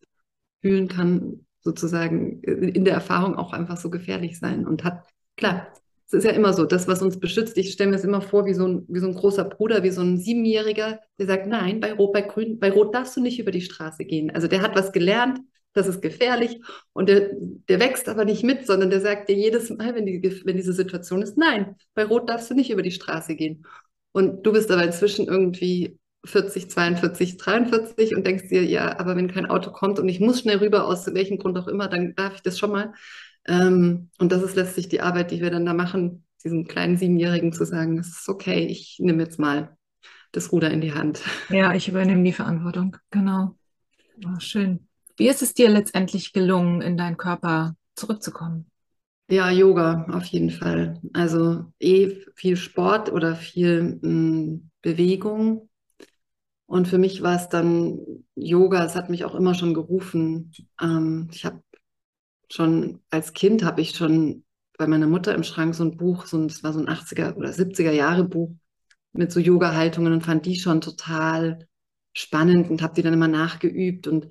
fühlen kann sozusagen in der Erfahrung auch einfach so gefährlich sein und hat, klar, es ist ja immer so, das, was uns beschützt, ich stelle mir es immer vor wie so, ein, wie so ein großer Bruder, wie so ein Siebenjähriger, der sagt, nein, bei Rot, bei Grün, bei Rot darfst du nicht über die Straße gehen. Also der hat was gelernt, das ist gefährlich und der, der wächst aber nicht mit, sondern der sagt dir jedes Mal, wenn, die, wenn diese Situation ist, nein, bei Rot darfst du nicht über die Straße gehen. Und du bist aber inzwischen irgendwie 40, 42, 43 und denkst dir, ja, aber wenn kein Auto kommt und ich muss schnell rüber, aus welchem Grund auch immer, dann darf ich das schon mal. Ähm, und das ist letztlich die Arbeit, die wir dann da machen, diesem kleinen Siebenjährigen zu sagen, es ist okay, ich nehme jetzt mal das Ruder in die Hand. Ja, ich übernehme die Verantwortung, genau. Oh, schön. Wie ist es dir letztendlich gelungen, in deinen Körper zurückzukommen? Ja, Yoga auf jeden Fall. Also eh viel Sport oder viel mh, hm, Bewegung. Und für mich war es dann Yoga, es hat mich auch immer schon gerufen. Ähm, ich habe schon als Kind habe ich schon bei meiner Mutter im Schrank so ein Buch, so ein, das war so ein 80er oder 70er Jahre Buch mit so Yoga-Haltungen und fand die schon total spannend und habe die dann immer nachgeübt und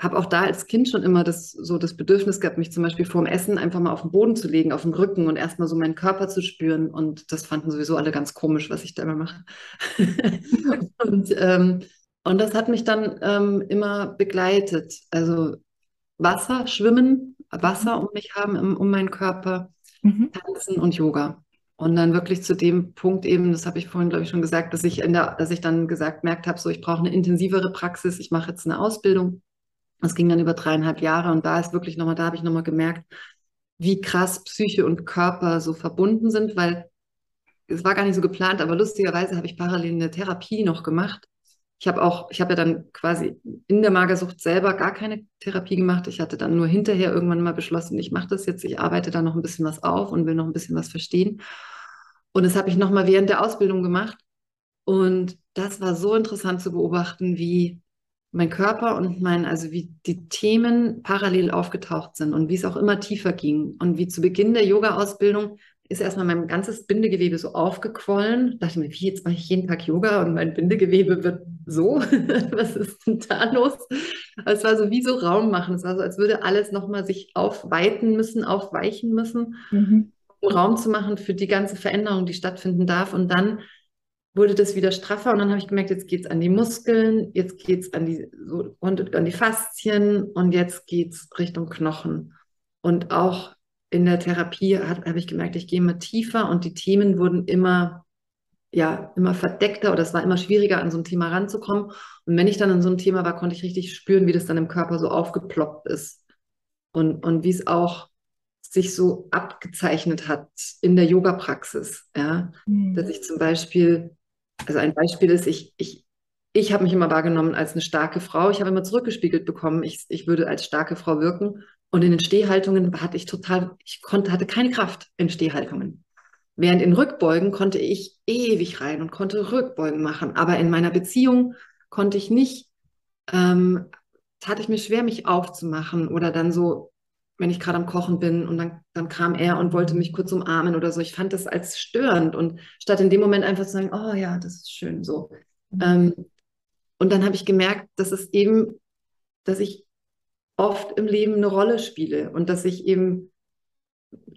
habe auch da als Kind schon immer das, so das Bedürfnis gehabt, mich zum Beispiel vorm Essen einfach mal auf den Boden zu legen, auf den Rücken und erstmal so meinen Körper zu spüren. Und das fanden sowieso alle ganz komisch, was ich da immer mache. <laughs> und, ähm, und das hat mich dann ähm, immer begleitet. Also Wasser, Schwimmen, Wasser um mich haben, um, um meinen Körper, mhm. Tanzen und Yoga. Und dann wirklich zu dem Punkt eben, das habe ich vorhin, glaube ich, schon gesagt, dass ich in der, dass ich dann gesagt, merkt habe, so ich brauche eine intensivere Praxis, ich mache jetzt eine Ausbildung das ging dann über dreieinhalb Jahre und da ist wirklich nochmal, da habe ich nochmal gemerkt, wie krass Psyche und Körper so verbunden sind, weil es war gar nicht so geplant, aber lustigerweise habe ich parallel eine Therapie noch gemacht. Ich habe auch, ich habe ja dann quasi in der Magersucht selber gar keine Therapie gemacht. Ich hatte dann nur hinterher irgendwann mal beschlossen, ich mache das jetzt, ich arbeite da noch ein bisschen was auf und will noch ein bisschen was verstehen. Und das habe ich nochmal während der Ausbildung gemacht. Und das war so interessant zu beobachten, wie mein Körper und mein, also wie die Themen parallel aufgetaucht sind und wie es auch immer tiefer ging. Und wie zu Beginn der Yoga-Ausbildung ist erstmal mein ganzes Bindegewebe so aufgequollen. Da dachte ich mir, wie jetzt mache ich jeden Tag Yoga und mein Bindegewebe wird so? <laughs> Was ist denn da los? Es war so wie so Raum machen. Es war so, als würde alles nochmal sich aufweiten müssen, aufweichen müssen, mhm. um Raum zu machen für die ganze Veränderung, die stattfinden darf. Und dann wurde das wieder straffer und dann habe ich gemerkt, jetzt geht es an die Muskeln, jetzt geht es an die, so, an die Faszien und jetzt geht es Richtung Knochen. Und auch in der Therapie habe ich gemerkt, ich gehe immer tiefer und die Themen wurden immer, ja, immer verdeckter oder es war immer schwieriger, an so ein Thema ranzukommen. Und wenn ich dann an so ein Thema war, konnte ich richtig spüren, wie das dann im Körper so aufgeploppt ist. Und, und wie es auch sich so abgezeichnet hat in der Yoga-Praxis. Ja? Mhm. Dass ich zum Beispiel also ein Beispiel ist, ich, ich, ich habe mich immer wahrgenommen als eine starke Frau. Ich habe immer zurückgespiegelt bekommen, ich, ich würde als starke Frau wirken. Und in den Stehhaltungen hatte ich total, ich konnte, hatte keine Kraft in Stehhaltungen. Während in Rückbeugen konnte ich ewig rein und konnte Rückbeugen machen. Aber in meiner Beziehung konnte ich nicht, ähm, tat ich mir schwer, mich aufzumachen oder dann so wenn ich gerade am Kochen bin und dann, dann kam er und wollte mich kurz umarmen oder so. Ich fand das als störend und statt in dem Moment einfach zu sagen, oh ja, das ist schön so. Mhm. Ähm, und dann habe ich gemerkt, dass es eben, dass ich oft im Leben eine Rolle spiele und dass ich eben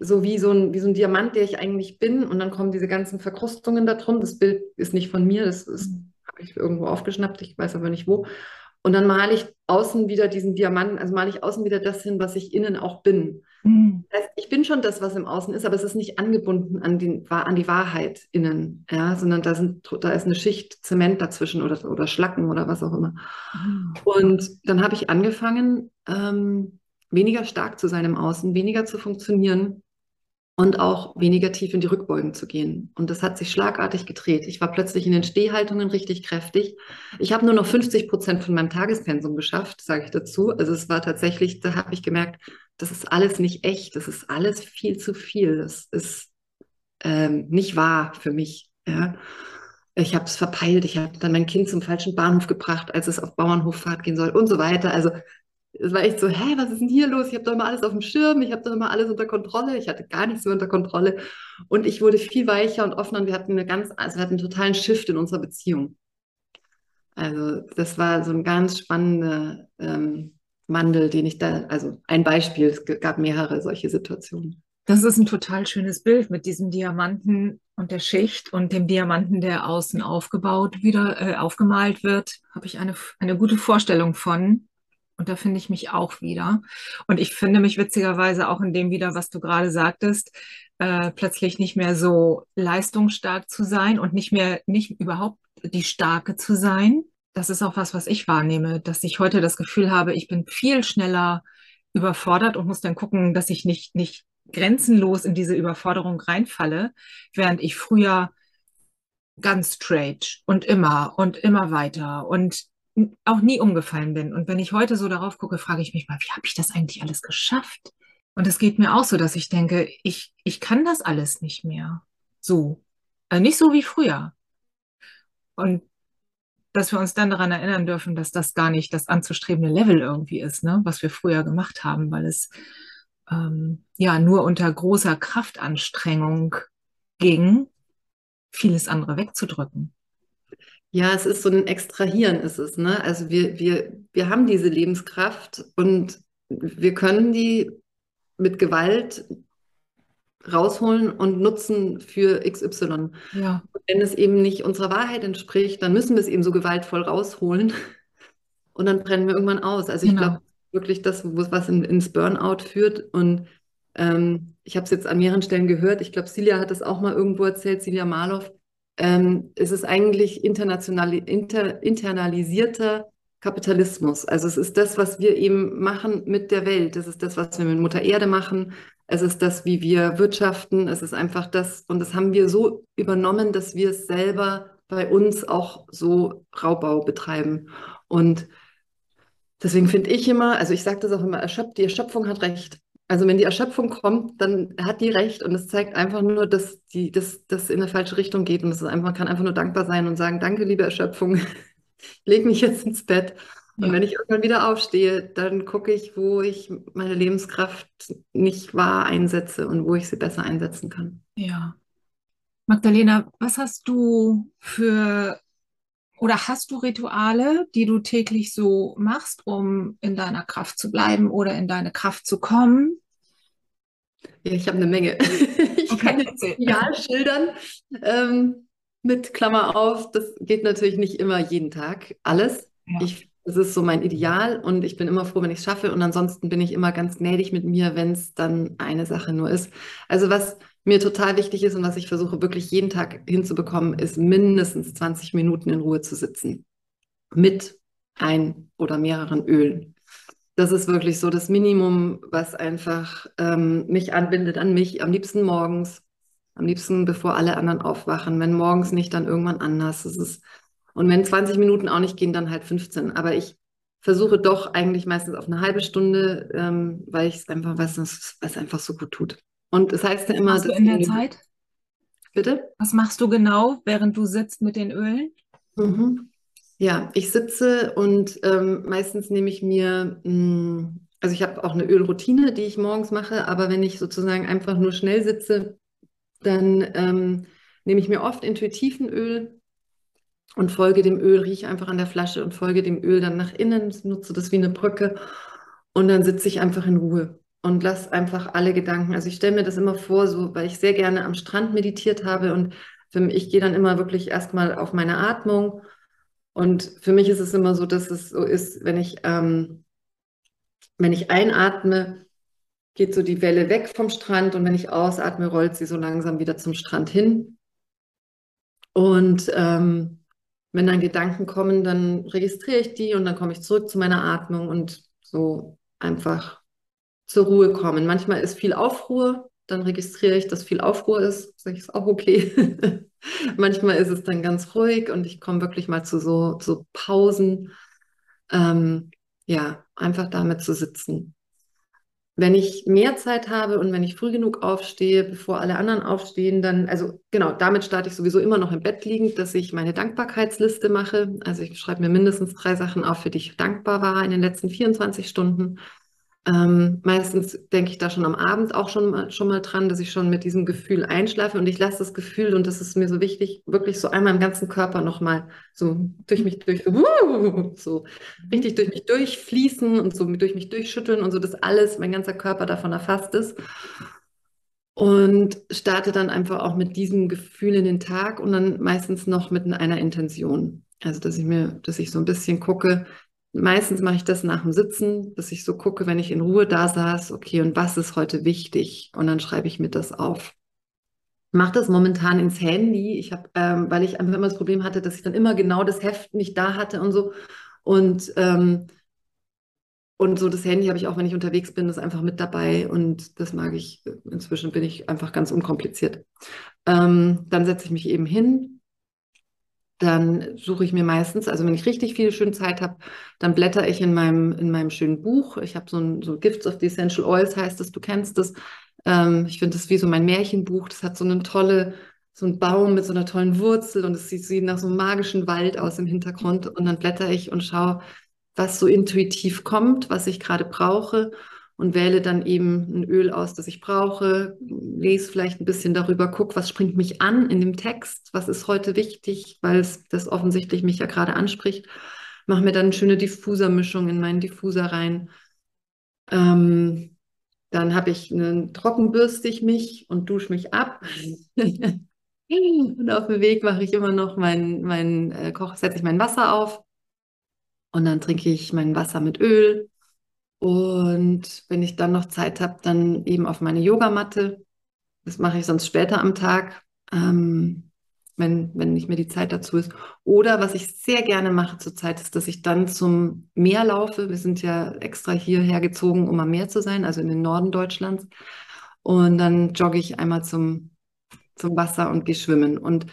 so wie so ein, wie so ein Diamant, der ich eigentlich bin und dann kommen diese ganzen Verkrustungen da drum. Das Bild ist nicht von mir, das ist, habe ich irgendwo aufgeschnappt, ich weiß aber nicht wo. Und dann male ich außen wieder diesen Diamanten, also male ich außen wieder das hin, was ich innen auch bin. Mhm. Das heißt, ich bin schon das, was im Außen ist, aber es ist nicht angebunden an, den, an die Wahrheit innen, ja, sondern da, sind, da ist eine Schicht Zement dazwischen oder, oder Schlacken oder was auch immer. Mhm. Und dann habe ich angefangen, ähm, weniger stark zu sein im Außen, weniger zu funktionieren und auch weniger tief in die Rückbeugen zu gehen. Und das hat sich schlagartig gedreht. Ich war plötzlich in den Stehhaltungen richtig kräftig. Ich habe nur noch 50 Prozent von meinem Tagespensum geschafft, sage ich dazu. Also es war tatsächlich, da habe ich gemerkt, das ist alles nicht echt, das ist alles viel zu viel. Das ist ähm, nicht wahr für mich. Ja. Ich habe es verpeilt, ich habe dann mein Kind zum falschen Bahnhof gebracht, als es auf Bauernhoffahrt gehen soll und so weiter. Also es war echt so, hä, was ist denn hier los? Ich habe doch immer alles auf dem Schirm, ich habe doch immer alles unter Kontrolle. Ich hatte gar nichts mehr unter Kontrolle. Und ich wurde viel weicher und offener und wir hatten eine ganz, also wir hatten einen totalen Shift in unserer Beziehung. Also das war so ein ganz spannender ähm, Wandel, den ich da, also ein Beispiel, es gab mehrere solche Situationen. Das ist ein total schönes Bild mit diesem Diamanten und der Schicht und dem Diamanten, der außen aufgebaut wieder äh, aufgemalt wird, habe ich eine, eine gute Vorstellung von. Und da finde ich mich auch wieder. Und ich finde mich witzigerweise auch in dem wieder, was du gerade sagtest, äh, plötzlich nicht mehr so leistungsstark zu sein und nicht mehr, nicht überhaupt die Starke zu sein. Das ist auch was, was ich wahrnehme, dass ich heute das Gefühl habe, ich bin viel schneller überfordert und muss dann gucken, dass ich nicht, nicht grenzenlos in diese Überforderung reinfalle, während ich früher ganz straight und immer und immer weiter und auch nie umgefallen bin. Und wenn ich heute so darauf gucke, frage ich mich mal, wie habe ich das eigentlich alles geschafft? Und es geht mir auch so, dass ich denke, ich, ich kann das alles nicht mehr. So. Also nicht so wie früher. Und dass wir uns dann daran erinnern dürfen, dass das gar nicht das anzustrebende Level irgendwie ist, ne, was wir früher gemacht haben, weil es ähm, ja nur unter großer Kraftanstrengung ging, vieles andere wegzudrücken. Ja, es ist so ein Extrahieren, ist es, ne? Also wir, wir, wir haben diese Lebenskraft und wir können die mit Gewalt rausholen und nutzen für XY. Ja. Und wenn es eben nicht unserer Wahrheit entspricht, dann müssen wir es eben so gewaltvoll rausholen <laughs> und dann brennen wir irgendwann aus. Also genau. ich glaube wirklich das, was in, ins Burnout führt und ähm, ich habe es jetzt an mehreren Stellen gehört. Ich glaube, Silja hat es auch mal irgendwo erzählt, Silja Marloff, ähm, es ist eigentlich international, inter, internalisierter Kapitalismus. Also es ist das, was wir eben machen mit der Welt. Es ist das, was wir mit Mutter Erde machen. Es ist das, wie wir wirtschaften. Es ist einfach das, und das haben wir so übernommen, dass wir es selber bei uns auch so Raubbau betreiben. Und deswegen finde ich immer, also ich sage das auch immer, die Erschöpfung hat recht. Also wenn die Erschöpfung kommt, dann hat die recht und es zeigt einfach nur, dass die, dass das in eine falsche Richtung geht und es einfach, man kann einfach nur dankbar sein und sagen, danke, liebe Erschöpfung, <laughs> ich lege mich jetzt ins Bett. Und ja. wenn ich irgendwann wieder aufstehe, dann gucke ich, wo ich meine Lebenskraft nicht wahr einsetze und wo ich sie besser einsetzen kann. Ja. Magdalena, was hast du für oder hast du Rituale, die du täglich so machst, um in deiner Kraft zu bleiben oder in deine Kraft zu kommen? Ja, ich habe eine Menge. <laughs> ich okay. kann jetzt Ideal schildern. Ähm, mit Klammer auf, das geht natürlich nicht immer jeden Tag alles. Ja. Ich, das ist so mein Ideal und ich bin immer froh, wenn ich es schaffe. Und ansonsten bin ich immer ganz gnädig mit mir, wenn es dann eine Sache nur ist. Also was mir total wichtig ist und was ich versuche wirklich jeden Tag hinzubekommen, ist mindestens 20 Minuten in Ruhe zu sitzen. Mit ein oder mehreren Ölen. Das ist wirklich so das Minimum, was einfach ähm, mich anbindet an mich. Am liebsten morgens, am liebsten bevor alle anderen aufwachen. Wenn morgens nicht, dann irgendwann anders. Das ist, und wenn 20 Minuten auch nicht gehen, dann halt 15. Aber ich versuche doch eigentlich meistens auf eine halbe Stunde, ähm, weil ich es einfach, was es einfach so gut tut. Und es das heißt ja immer. Was machst du in der Zeit? Bitte? Was machst du genau, während du sitzt mit den Ölen? Mhm. Ja, ich sitze und ähm, meistens nehme ich mir, mh, hm, also ich habe auch eine Ölroutine, die ich morgens mache, aber wenn ich sozusagen einfach nur schnell sitze, dann ähm, nehme ich mir oft intuitiven Öl und folge dem Öl, rieche einfach an der Flasche und folge dem Öl dann nach innen, nutze das wie eine Brücke und dann sitze ich einfach in Ruhe und lass einfach alle Gedanken. Also ich stelle mir das immer vor, so, weil ich sehr gerne am Strand meditiert habe und für mich, ich gehe dann immer wirklich erstmal auf meine Atmung Und für mich ist es immer so, dass es so ist, wenn ich, ähm, wenn ich einatme, geht so die Welle weg vom Strand und wenn ich ausatme, rollt sie so langsam wieder zum Strand hin. Und ähm, wenn dann Gedanken kommen, dann registriere ich die und dann komme ich zurück zu meiner Atmung und so einfach zur Ruhe kommen. Manchmal ist viel Aufruhr, dann registriere ich, dass viel Aufruhr ist, sage ich, ist auch okay. <laughs> Manchmal ist es dann ganz ruhig und ich komme wirklich mal zu so, so Pausen, ähm, ja, einfach damit zu sitzen. Wenn ich mehr Zeit habe und wenn ich früh genug aufstehe, bevor alle anderen aufstehen, dann, also genau, damit starte ich sowieso immer noch im Bett liegend, dass ich meine Dankbarkeitsliste mache. Also ich schreibe mir mindestens drei Sachen auf, für die ich dankbar war in den letzten 24 Stunden. Ähm, meistens denke ich da schon am Abend auch schon mal, schon mal dran, dass ich schon mit diesem Gefühl einschlafe und ich lasse das Gefühl, und das ist mir so wichtig, wirklich so einmal im ganzen Körper nochmal so durch mich durch, so richtig durch mich durchfließen und so durch mich durchschütteln und so, dass alles, mein ganzer Körper davon erfasst ist. Und starte dann einfach auch mit diesem Gefühl in den Tag und dann meistens noch mit einer Intention. Also, dass ich mir, dass ich so ein bisschen gucke, Meistens mache ich das nach dem Sitzen, dass ich so gucke, wenn ich in Ruhe da saß, okay, und was ist heute wichtig? Und dann schreibe ich mir das auf. Ich mache das momentan ins Handy. Ich habe, ähm, weil ich einfach immer das Problem hatte, dass ich dann immer genau das Heft nicht da hatte und so. Und, ähm, und so das Handy habe ich auch, wenn ich unterwegs bin, das einfach mit dabei. Und das mag ich. Inzwischen bin ich einfach ganz unkompliziert. Ähm, dann setze ich mich eben hin, dann suche ich mir meistens, also wenn ich richtig viel schöne Zeit habe, dann blätter ich in meinem, in meinem schönen Buch. Ich habe so ein so Gifts of the Essential Oils, heißt das, du kennst das. Ähm, ich finde das wie so mein Märchenbuch. Das hat so eine tolle, so ein Baum mit so einer tollen Wurzel und es sieht, sieht nach so einem magischen Wald aus im Hintergrund. Und dann blätter ich und schaue, was so intuitiv kommt, was ich gerade brauche und wähle dann eben ein Öl aus, das ich brauche, lese vielleicht ein bisschen darüber, gucke, was springt mich an in dem Text, was ist heute wichtig, weil es das offensichtlich mich ja gerade anspricht. Mache mir dann eine schöne Diffusermischung in meinen Diffuser rein. Ähm, dann habe ich einen trockenbürste ich mich und dusche mich ab. <laughs> und auf dem Weg mache ich immer noch mein, mein äh, Koch, setze ich mein Wasser auf und dann trinke ich mein Wasser mit Öl und wenn ich dann noch Zeit habe, dann eben auf meine Yogamatte. Das mache ich sonst später am Tag, ähm, wenn, wenn nicht mehr die Zeit dazu ist. Oder was ich sehr gerne mache zurzeit, ist, dass ich dann zum Meer laufe. Wir sind ja extra hierher gezogen, um am Meer zu sein, also in den Norden Deutschlands. Und dann jogge ich einmal zum, zum Wasser und gehe schwimmen und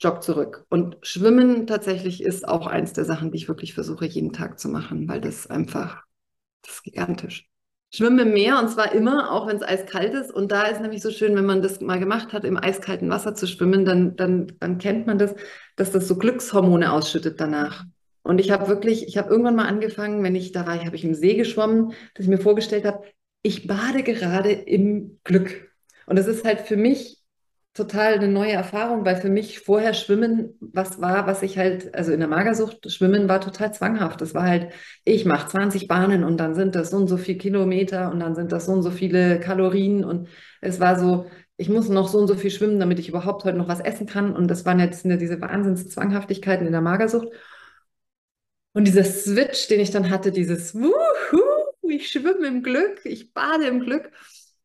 jogge zurück. Und Schwimmen tatsächlich ist auch eins der Sachen, die ich wirklich versuche, jeden Tag zu machen, weil das einfach das ist gigantisch. Schwimme im Meer und zwar immer, auch wenn es eiskalt ist. Und da ist nämlich so schön, wenn man das mal gemacht hat, im eiskalten Wasser zu schwimmen, dann, dann, dann kennt man das, dass das so Glückshormone ausschüttet danach. Und ich habe wirklich, ich habe irgendwann mal angefangen, wenn ich da war, habe ich im See geschwommen, dass ich mir vorgestellt habe, ich bade gerade im Glück. Und das ist halt für mich total eine neue Erfahrung, weil für mich vorher Schwimmen was war, was ich halt, also in der Magersucht, Schwimmen war total zwanghaft. Das war halt, ich mache 20 Bahnen und dann sind das so und so viele Kilometer und dann sind das so und so viele Kalorien und es war so, ich muss noch so und so viel schwimmen, damit ich überhaupt heute noch was essen kann. Und das waren jetzt diese Wahnsinnszwanghaftigkeiten in der Magersucht. Und dieser Switch, den ich dann hatte, dieses Wuhu, ich schwimme im Glück, ich bade im Glück.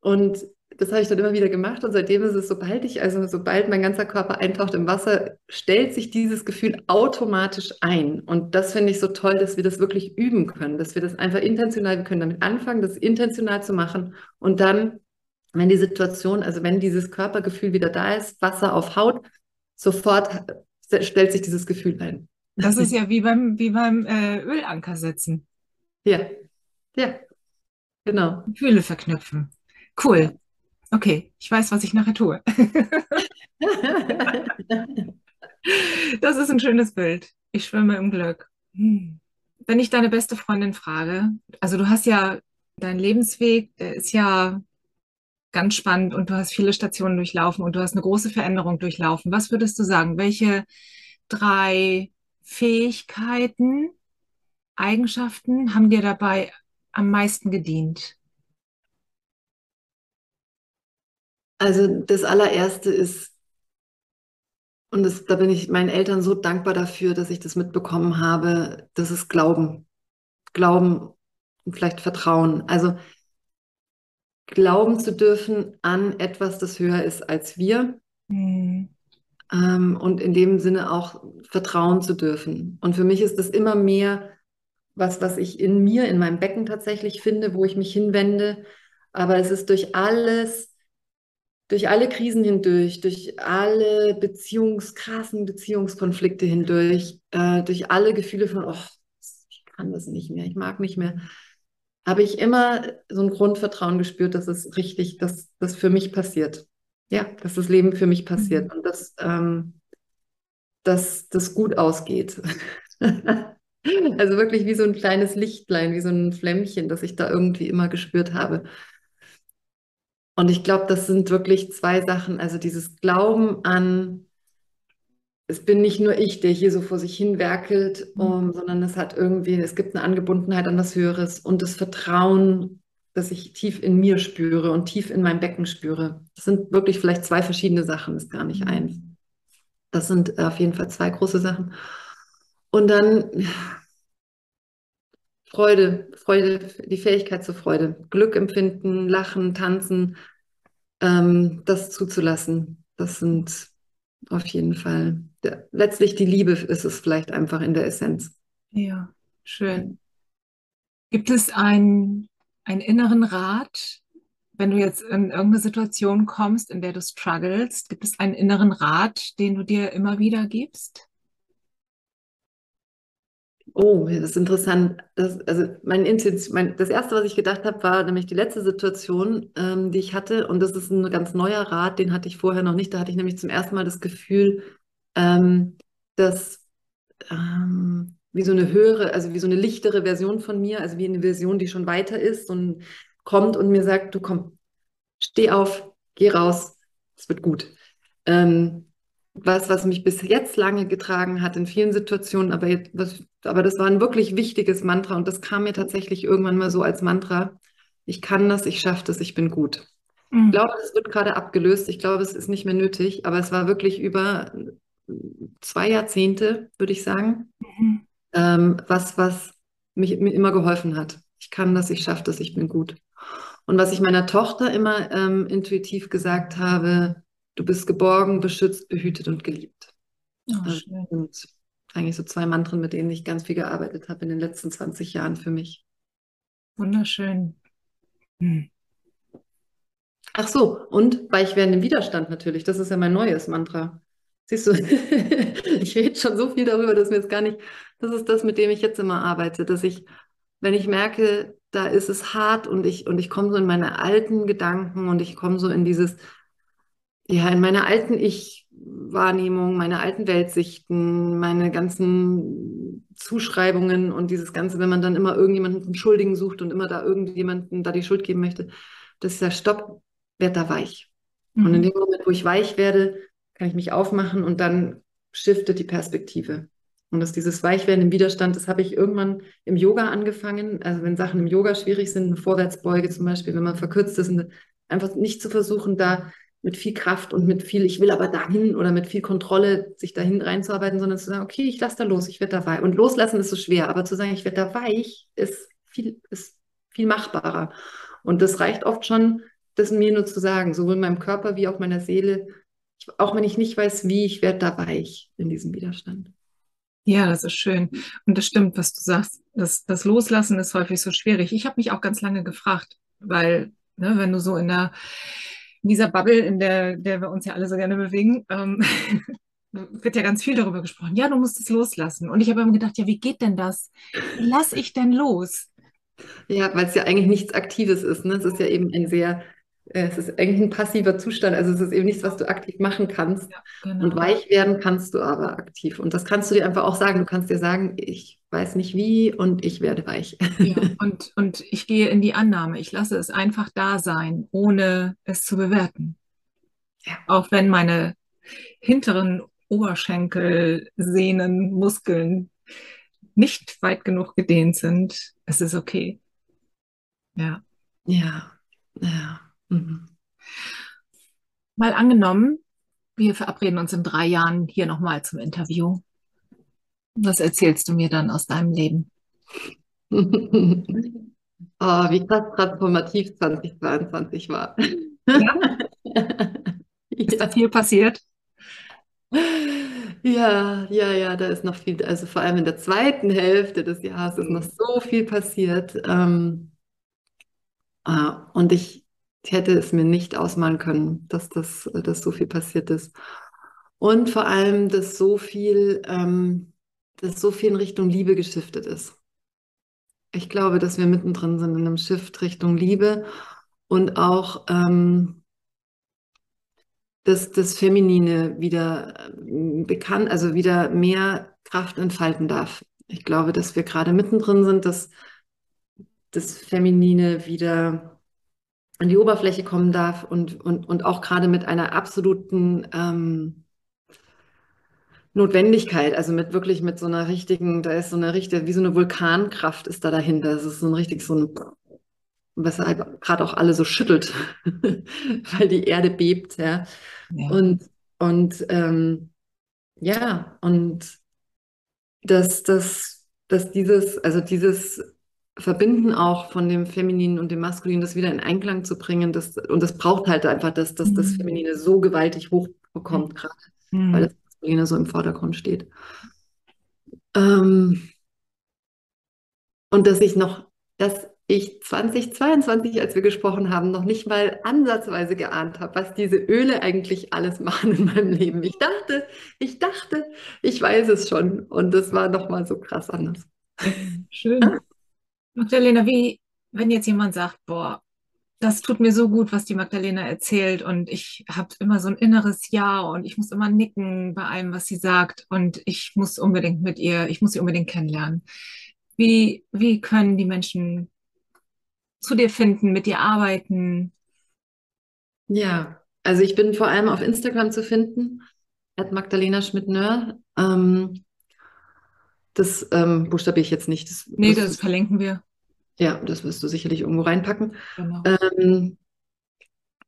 Und das habe ich dann immer wieder gemacht und seitdem ist es, sobald ich, also sobald mein ganzer Körper eintaucht im Wasser, stellt sich dieses Gefühl automatisch ein. Und das finde ich so toll, dass wir das wirklich üben können, dass wir das einfach intentional, wir können damit anfangen, das intentional zu machen und dann, wenn die Situation, also wenn dieses Körpergefühl wieder da ist, Wasser auf Haut, sofort stellt sich dieses Gefühl ein. Das ist ja wie beim, wie beim äh, Ölanker setzen. Ja, ja, genau. Gefühle verknüpfen. Cool. Okay, ich weiß, was ich nachher tue. <laughs> das ist ein schönes Bild. Ich schwimme im Glück. Hm. Wenn ich deine beste Freundin frage, also du hast ja deinen Lebensweg, der ist ja ganz spannend und du hast viele Stationen durchlaufen und du hast eine große Veränderung durchlaufen. Was würdest du sagen? Welche drei Fähigkeiten, Eigenschaften haben dir dabei am meisten gedient? Also das allererste ist und das, da bin ich meinen Eltern so dankbar dafür, dass ich das mitbekommen habe. Das ist Glauben. Glauben und vielleicht Vertrauen. Also glauben zu dürfen an etwas, das höher ist als wir. Mhm. Ähm, und in dem Sinne auch vertrauen zu dürfen. Und für mich ist das immer mehr was, was ich in mir, in meinem Becken tatsächlich finde, wo ich mich hinwende. Aber es ist durch alles, durch alle Krisen hindurch, durch alle Beziehungs, krassen Beziehungskonflikte hindurch, äh, durch alle Gefühle von, oh, ich kann das nicht mehr, ich mag nicht mehr, habe ich immer so ein Grundvertrauen gespürt, dass es richtig, dass das für mich passiert. Ja, dass das Leben für mich passiert mhm. und dass, ähm, dass das gut ausgeht. <laughs> also wirklich wie so ein kleines Lichtlein, wie so ein Flämmchen, das ich da irgendwie immer gespürt habe. Und ich glaube, das sind wirklich zwei Sachen. Also dieses Glauben an, es bin nicht nur ich, der hier so vor sich hin werkelt, mhm. um, sondern es hat irgendwie, es gibt eine Angebundenheit an das Höheres und das Vertrauen, das ich tief in mir spüre und tief in meinem Becken spüre. Das sind wirklich vielleicht zwei verschiedene Sachen, ist gar nicht mhm. eins. Das sind auf jeden Fall zwei große Sachen. Und dann Freude, Freude, die Fähigkeit zur Freude, Glück empfinden, lachen, tanzen, ähm, das zuzulassen. Das sind auf jeden Fall, der, letztlich die Liebe ist es vielleicht einfach in der Essenz. Ja, schön. Gibt es einen, einen inneren Rat, wenn du jetzt in irgendeine Situation kommst, in der du struggles, gibt es einen inneren Rat, den du dir immer wieder gibst? Oh, das ist interessant. Das, also mein Intention, mein, das erste, was ich gedacht habe, war nämlich die letzte Situation, ähm, die ich hatte. Und das ist ein ganz neuer Rat, den hatte ich vorher noch nicht. Da hatte ich nämlich zum ersten Mal das Gefühl, ähm, dass ähm, wie so eine höhere, also wie so eine lichtere Version von mir, also wie eine Version, die schon weiter ist und kommt und mir sagt, du komm, steh auf, geh raus, es wird gut. Ähm, was, was mich bis jetzt lange getragen hat in vielen Situationen, aber, jetzt, was, aber das war ein wirklich wichtiges Mantra und das kam mir tatsächlich irgendwann mal so als Mantra. Ich kann das, ich schaffe das, ich bin gut. Mhm. Ich glaube, es wird gerade abgelöst. Ich glaube, es ist nicht mehr nötig, aber es war wirklich über zwei Jahrzehnte, würde ich sagen, mhm. ähm, was, was mich, mir immer geholfen hat. Ich kann das, ich schaffe das, ich bin gut. Und was ich meiner Tochter immer ähm, intuitiv gesagt habe, du bist geborgen, beschützt, behütet und geliebt. Oh, das sind eigentlich so zwei Mantren, mit denen ich ganz viel gearbeitet habe in den letzten 20 Jahren für mich. Wunderschön. Hm. Ach so, und weich werden im Widerstand natürlich. Das ist ja mein neues Mantra. Siehst du, <laughs> ich rede schon so viel darüber, dass mir jetzt gar nicht, das ist das, mit dem ich jetzt immer arbeite, dass ich, wenn ich merke, da ist es hart und ich, und ich komme so in meine alten Gedanken und ich komme so in dieses, ja, in meiner alten Ich-Wahrnehmung, meine alten Weltsichten, meine ganzen Zuschreibungen und dieses Ganze, wenn man dann immer irgendjemanden zum Schuldigen sucht und immer da irgendjemanden da die Schuld geben möchte, das ist ja Stopp, werd da weich. Mhm. Und in mhm. dem Moment, wo ich weich werde, kann ich mich aufmachen und dann shiftet die Perspektive. Und dass dieses Weichwerden im Widerstand, das habe ich irgendwann im Yoga angefangen. Also wenn Sachen im Yoga schwierig sind, eine Vorwärtsbeuge zum Beispiel, wenn man verkürzt ist, einfach nicht zu versuchen, da mit viel Kraft und mit viel, ich will aber dahin oder mit viel Kontrolle sich dahin reinzuarbeiten, sondern zu sagen, okay, ich lasse da los, ich werde da weich. Und loslassen ist so schwer, aber zu sagen, ich werde da weich, ist viel, ist viel machbarer. Und das reicht oft schon, das mir nur zu sagen, sowohl meinem Körper wie auch meiner Seele, ich, auch wenn ich nicht weiß, wie, ich werde da weich in diesem Widerstand. Ja, das ist schön. Und das stimmt, was du sagst. Das, das Loslassen ist häufig so schwierig. Ich habe mich auch ganz lange gefragt, weil, ne, wenn du so in der in dieser Bubble, in der, der wir uns ja alle so gerne bewegen, ähm, <laughs> wird ja ganz viel darüber gesprochen. Ja, du musst es loslassen. Und ich habe immer gedacht, ja, wie geht denn das? Lass ich denn los? Ja, weil es ja eigentlich nichts Aktives ist. Ne? Es ist ja eben ein sehr es ist eigentlich ein passiver Zustand, also es ist eben nichts, was du aktiv machen kannst. Ja, genau. Und weich werden kannst du aber aktiv. Und das kannst du dir einfach auch sagen. Du kannst dir sagen, ich weiß nicht wie und ich werde weich. Ja, <laughs> und, und ich gehe in die Annahme. Ich lasse es einfach da sein, ohne es zu bewerten. Ja. Auch wenn meine hinteren Oberschenkel, Sehnen, Muskeln nicht weit genug gedehnt sind, es ist okay. Ja. Ja, ja. Mhm. Mal angenommen, wir verabreden uns in drei Jahren hier nochmal zum Interview. Was erzählst du mir dann aus deinem Leben? <laughs> oh, wie krass transformativ 2022 war. Ja? <laughs> Ist da viel passiert? Ja, ja, ja, da ist noch viel, also vor allem in der zweiten Hälfte des Jahres ist noch so viel passiert. Ähm, äh, und ich, ich hätte es mir nicht ausmalen können, dass das, dass so viel passiert ist. Und vor allem, dass so viel, ähm, dass so viel in Richtung Liebe geschiftet ist. Ich glaube, dass wir mittendrin sind in einem Shift Richtung Liebe und auch ähm, dass das Feminine wieder äh, bekannt, also wieder mehr Kraft entfalten darf. Ich glaube, dass wir gerade mittendrin sind, dass das Feminine wieder an die Oberfläche kommen darf und, und, und auch gerade mit einer absoluten ähm, Notwendigkeit, also mit wirklich mit so einer richtigen, da ist so eine richtige, wie so eine Vulkankraft ist da dahinter. Das ist so ein richtig so ein, weshalb gerade auch alle so schüttelt, <laughs> weil die Erde bebt, ja. ja. Und, und ähm, ja, und dass, dass, dass dieses, also dieses Verbinden auch von dem Femininen und dem Maskulinen, das wieder in Einklang zu bringen, das, und das braucht halt einfach, dass, dass das mhm. Feminine so gewaltig hochbekommt, gerade, mhm. weil das Maskuline so im Vordergrund steht. Ähm, und dass ich noch, dass ich 2022, als wir gesprochen haben, noch nicht mal ansatzweise geahnt habe, was diese Öle eigentlich alles machen in meinem Leben. Ich dachte, ich dachte, ich weiß es schon. Und das war noch mal so krass anders. Schön. Magdalena, wie, wenn jetzt jemand sagt, boah, das tut mir so gut, was die Magdalena erzählt und ich habe immer so ein inneres Ja und ich muss immer nicken bei allem, was sie sagt und ich muss unbedingt mit ihr, ich muss sie unbedingt kennenlernen. Wie, wie können die Menschen zu dir finden, mit dir arbeiten? Ja, also ich bin vor allem auf Instagram zu finden, at Magdalena Schmidt-Nör. Ähm, das ähm, buchstabiere ich jetzt nicht. Das nee, das verlinken wir. Ja, das wirst du sicherlich irgendwo reinpacken. Genau. Ähm,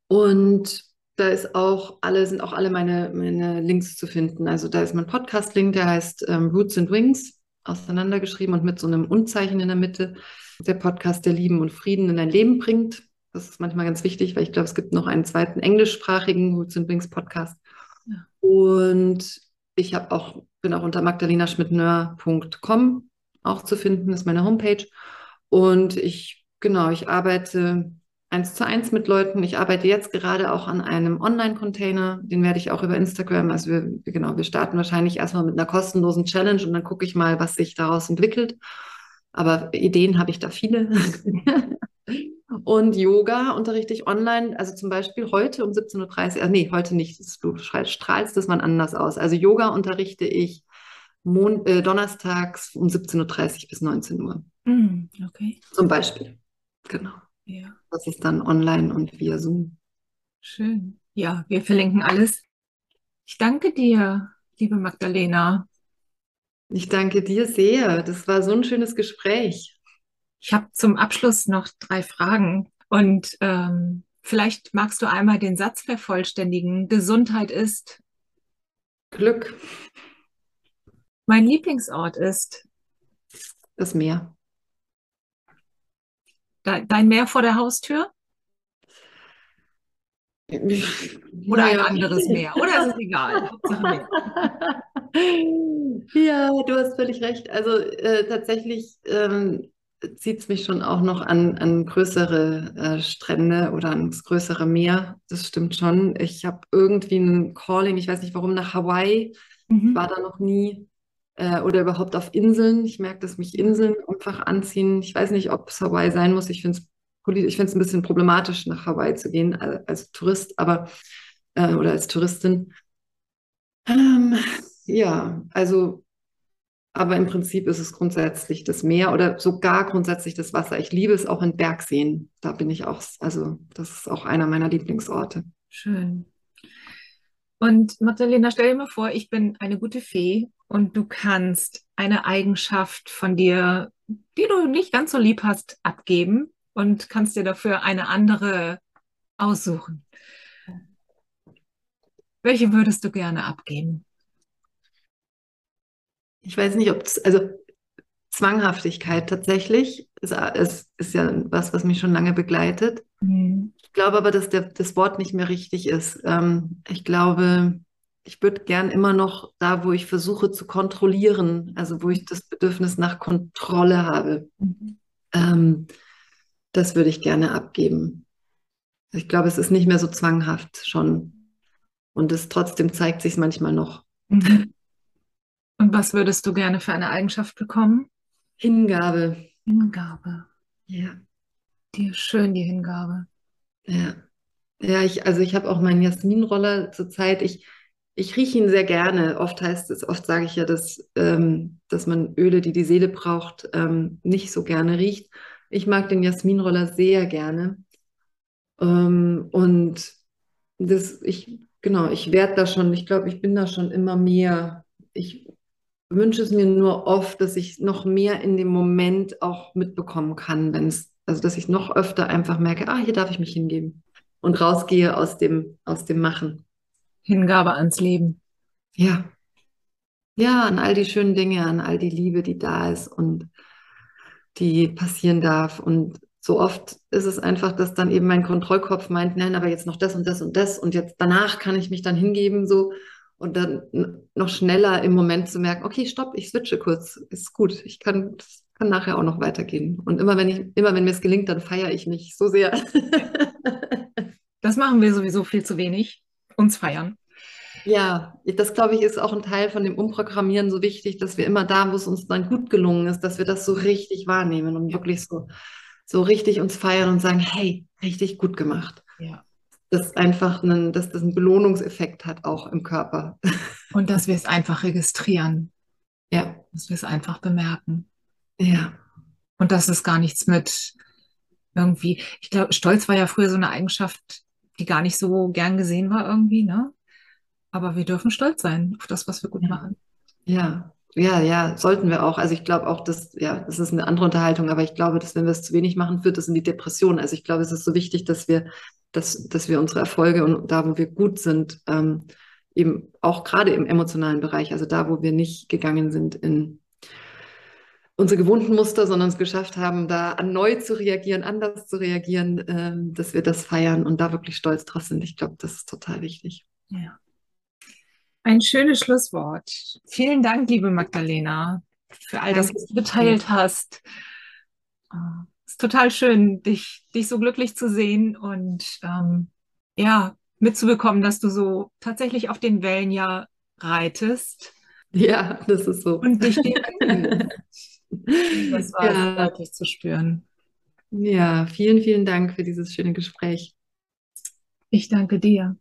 und da ist auch alle, sind auch alle meine, meine Links zu finden. Also da ist mein Podcast-Link, der heißt ähm, Roots and Wings, auseinandergeschrieben und mit so einem Unzeichen in der Mitte. Der Podcast, der Lieben und Frieden in dein Leben bringt. Das ist manchmal ganz wichtig, weil ich glaube, es gibt noch einen zweiten englischsprachigen Roots and Wings Podcast. Ja. Und ich habe auch, bin auch unter magdalenaschmidtnör.com auch zu finden, ist meine Homepage. Und ich, genau, ich arbeite eins zu eins mit Leuten. Ich arbeite jetzt gerade auch an einem Online-Container. Den werde ich auch über Instagram, also wir, genau, wir starten wahrscheinlich erstmal mit einer kostenlosen Challenge und dann gucke ich mal, was sich daraus entwickelt. Aber Ideen habe ich da viele. <laughs> und Yoga unterrichte ich online, also zum Beispiel heute um 17.30 Uhr, äh, nee, heute nicht, du strahlst das mal anders aus. Also Yoga unterrichte ich Mon äh, donnerstags um 17.30 Uhr bis 19 Uhr. Mm, okay. Zum Beispiel. Genau. Ja. Das ist dann online und via Zoom. Schön. Ja, wir verlinken alles. Ich danke dir, liebe Magdalena. Ich danke dir sehr. Das war so ein schönes Gespräch. Ich habe zum Abschluss noch drei Fragen und ähm, vielleicht magst du einmal den Satz vervollständigen. Gesundheit ist Glück. Mein Lieblingsort ist das Meer. Dein Meer vor der Haustür? <laughs> Oder ein anderes Meer? Oder ist es egal? <laughs> ja, du hast völlig recht. Also äh, tatsächlich ähm, zieht es mich schon auch noch an, an größere äh, Strände oder ans größere Meer. Das stimmt schon. Ich habe irgendwie ein Calling, ich weiß nicht warum, nach Hawaii. Mhm. War da noch nie äh, oder überhaupt auf Inseln. Ich merke, dass mich Inseln einfach anziehen. Ich weiß nicht, ob es Hawaii sein muss. Ich finde es ich ein bisschen problematisch, nach Hawaii zu gehen als, als Tourist, aber äh, oder als Touristin. Ähm, ja, also, aber im Prinzip ist es grundsätzlich das Meer oder sogar grundsätzlich das Wasser. Ich liebe es auch in Bergseen. Da bin ich auch, also das ist auch einer meiner Lieblingsorte. Schön. Und Magdalena, stell dir mal vor, ich bin eine gute Fee und du kannst eine Eigenschaft von dir, die du nicht ganz so lieb hast, abgeben und kannst dir dafür eine andere aussuchen. Welche würdest du gerne abgeben? Ich weiß nicht, ob es, also Zwanghaftigkeit tatsächlich ist, ist, ist ja was, was mich schon lange begleitet. Mhm. Ich glaube aber, dass der, das Wort nicht mehr richtig ist. Ähm, ich glaube, ich würde gern immer noch da, wo ich versuche zu kontrollieren, also wo ich das Bedürfnis nach Kontrolle habe, mhm. ähm, das würde ich gerne abgeben. Ich glaube, es ist nicht mehr so zwanghaft schon. Und es trotzdem zeigt sich manchmal noch. Mhm. Und was würdest du gerne für eine Eigenschaft bekommen? Hingabe. Hingabe. Ja. Dir schön die Hingabe. Ja. Ja, ich, also ich habe auch meinen Jasminroller zurzeit. Ich, ich rieche ihn sehr gerne. Oft heißt es, oft sage ich ja, dass, ähm, dass man Öle, die die Seele braucht, ähm, nicht so gerne riecht. Ich mag den Jasminroller sehr gerne. Ähm, und das, ich, genau, ich werde da schon, ich glaube, ich bin da schon immer mehr. Ich wünsche es mir nur oft, dass ich noch mehr in dem Moment auch mitbekommen kann, wenn es, also dass ich noch öfter einfach merke, ah, hier darf ich mich hingeben und rausgehe aus dem, aus dem Machen. Hingabe ans Leben. Ja. Ja, an all die schönen Dinge, an all die Liebe, die da ist und die passieren darf. Und so oft ist es einfach, dass dann eben mein Kontrollkopf meint, nein, aber jetzt noch das und das und das und jetzt danach kann ich mich dann hingeben, so und dann noch schneller im Moment zu merken, okay, stopp, ich switche kurz, ist gut, ich kann, kann nachher auch noch weitergehen. Und immer wenn ich, immer wenn mir es gelingt, dann feiere ich mich so sehr. <laughs> Das machen wir sowieso viel zu wenig, uns feiern. Ja, das glaube ich ist auch ein Teil von dem Umprogrammieren so wichtig, dass wir immer da, wo es uns dann gut gelungen ist, dass wir das so richtig wahrnehmen und wirklich so, so richtig uns feiern und sagen, hey, richtig gut gemacht. Ja das einfach einen, dass das einen Belohnungseffekt hat auch im Körper. <laughs> Und dass wir es einfach registrieren. Ja. Dass wir es einfach bemerken. Ja. Und dass es gar nichts mit irgendwie, ich glaube, Stolz war ja früher so eine Eigenschaft, die gar nicht so gern gesehen war irgendwie, ne? Aber wir dürfen stolz sein auf das, was wir gut ja. machen. Ja, ja, ja, sollten wir auch. Also ich glaube auch, dass, ja, das ist eine andere Unterhaltung, aber ich glaube, dass wenn wir es zu wenig machen, führt das in die Depression. Also ich glaube, es ist so wichtig, dass wir dass, dass wir unsere Erfolge und da, wo wir gut sind, ähm, eben auch gerade im emotionalen Bereich, also da, wo wir nicht gegangen sind in unsere gewohnten Muster, sondern es geschafft haben, da neu zu reagieren, anders zu reagieren, ähm, dass wir das feiern und da wirklich stolz drauf sind. Ich glaube, das ist total wichtig. Ja. Ein schönes Schlusswort. Vielen Dank, liebe Magdalena, für all Danke. das, was du geteilt hast. Ah ist total schön, dich, dich so glücklich zu sehen und ähm, ja, mitzubekommen, dass du so tatsächlich auf den Wellen ja reitest. Ja, das ist so. Und dich <laughs> Das war ja. deutlich zu spüren. Ja, vielen, vielen Dank für dieses schöne Gespräch. Ich danke dir.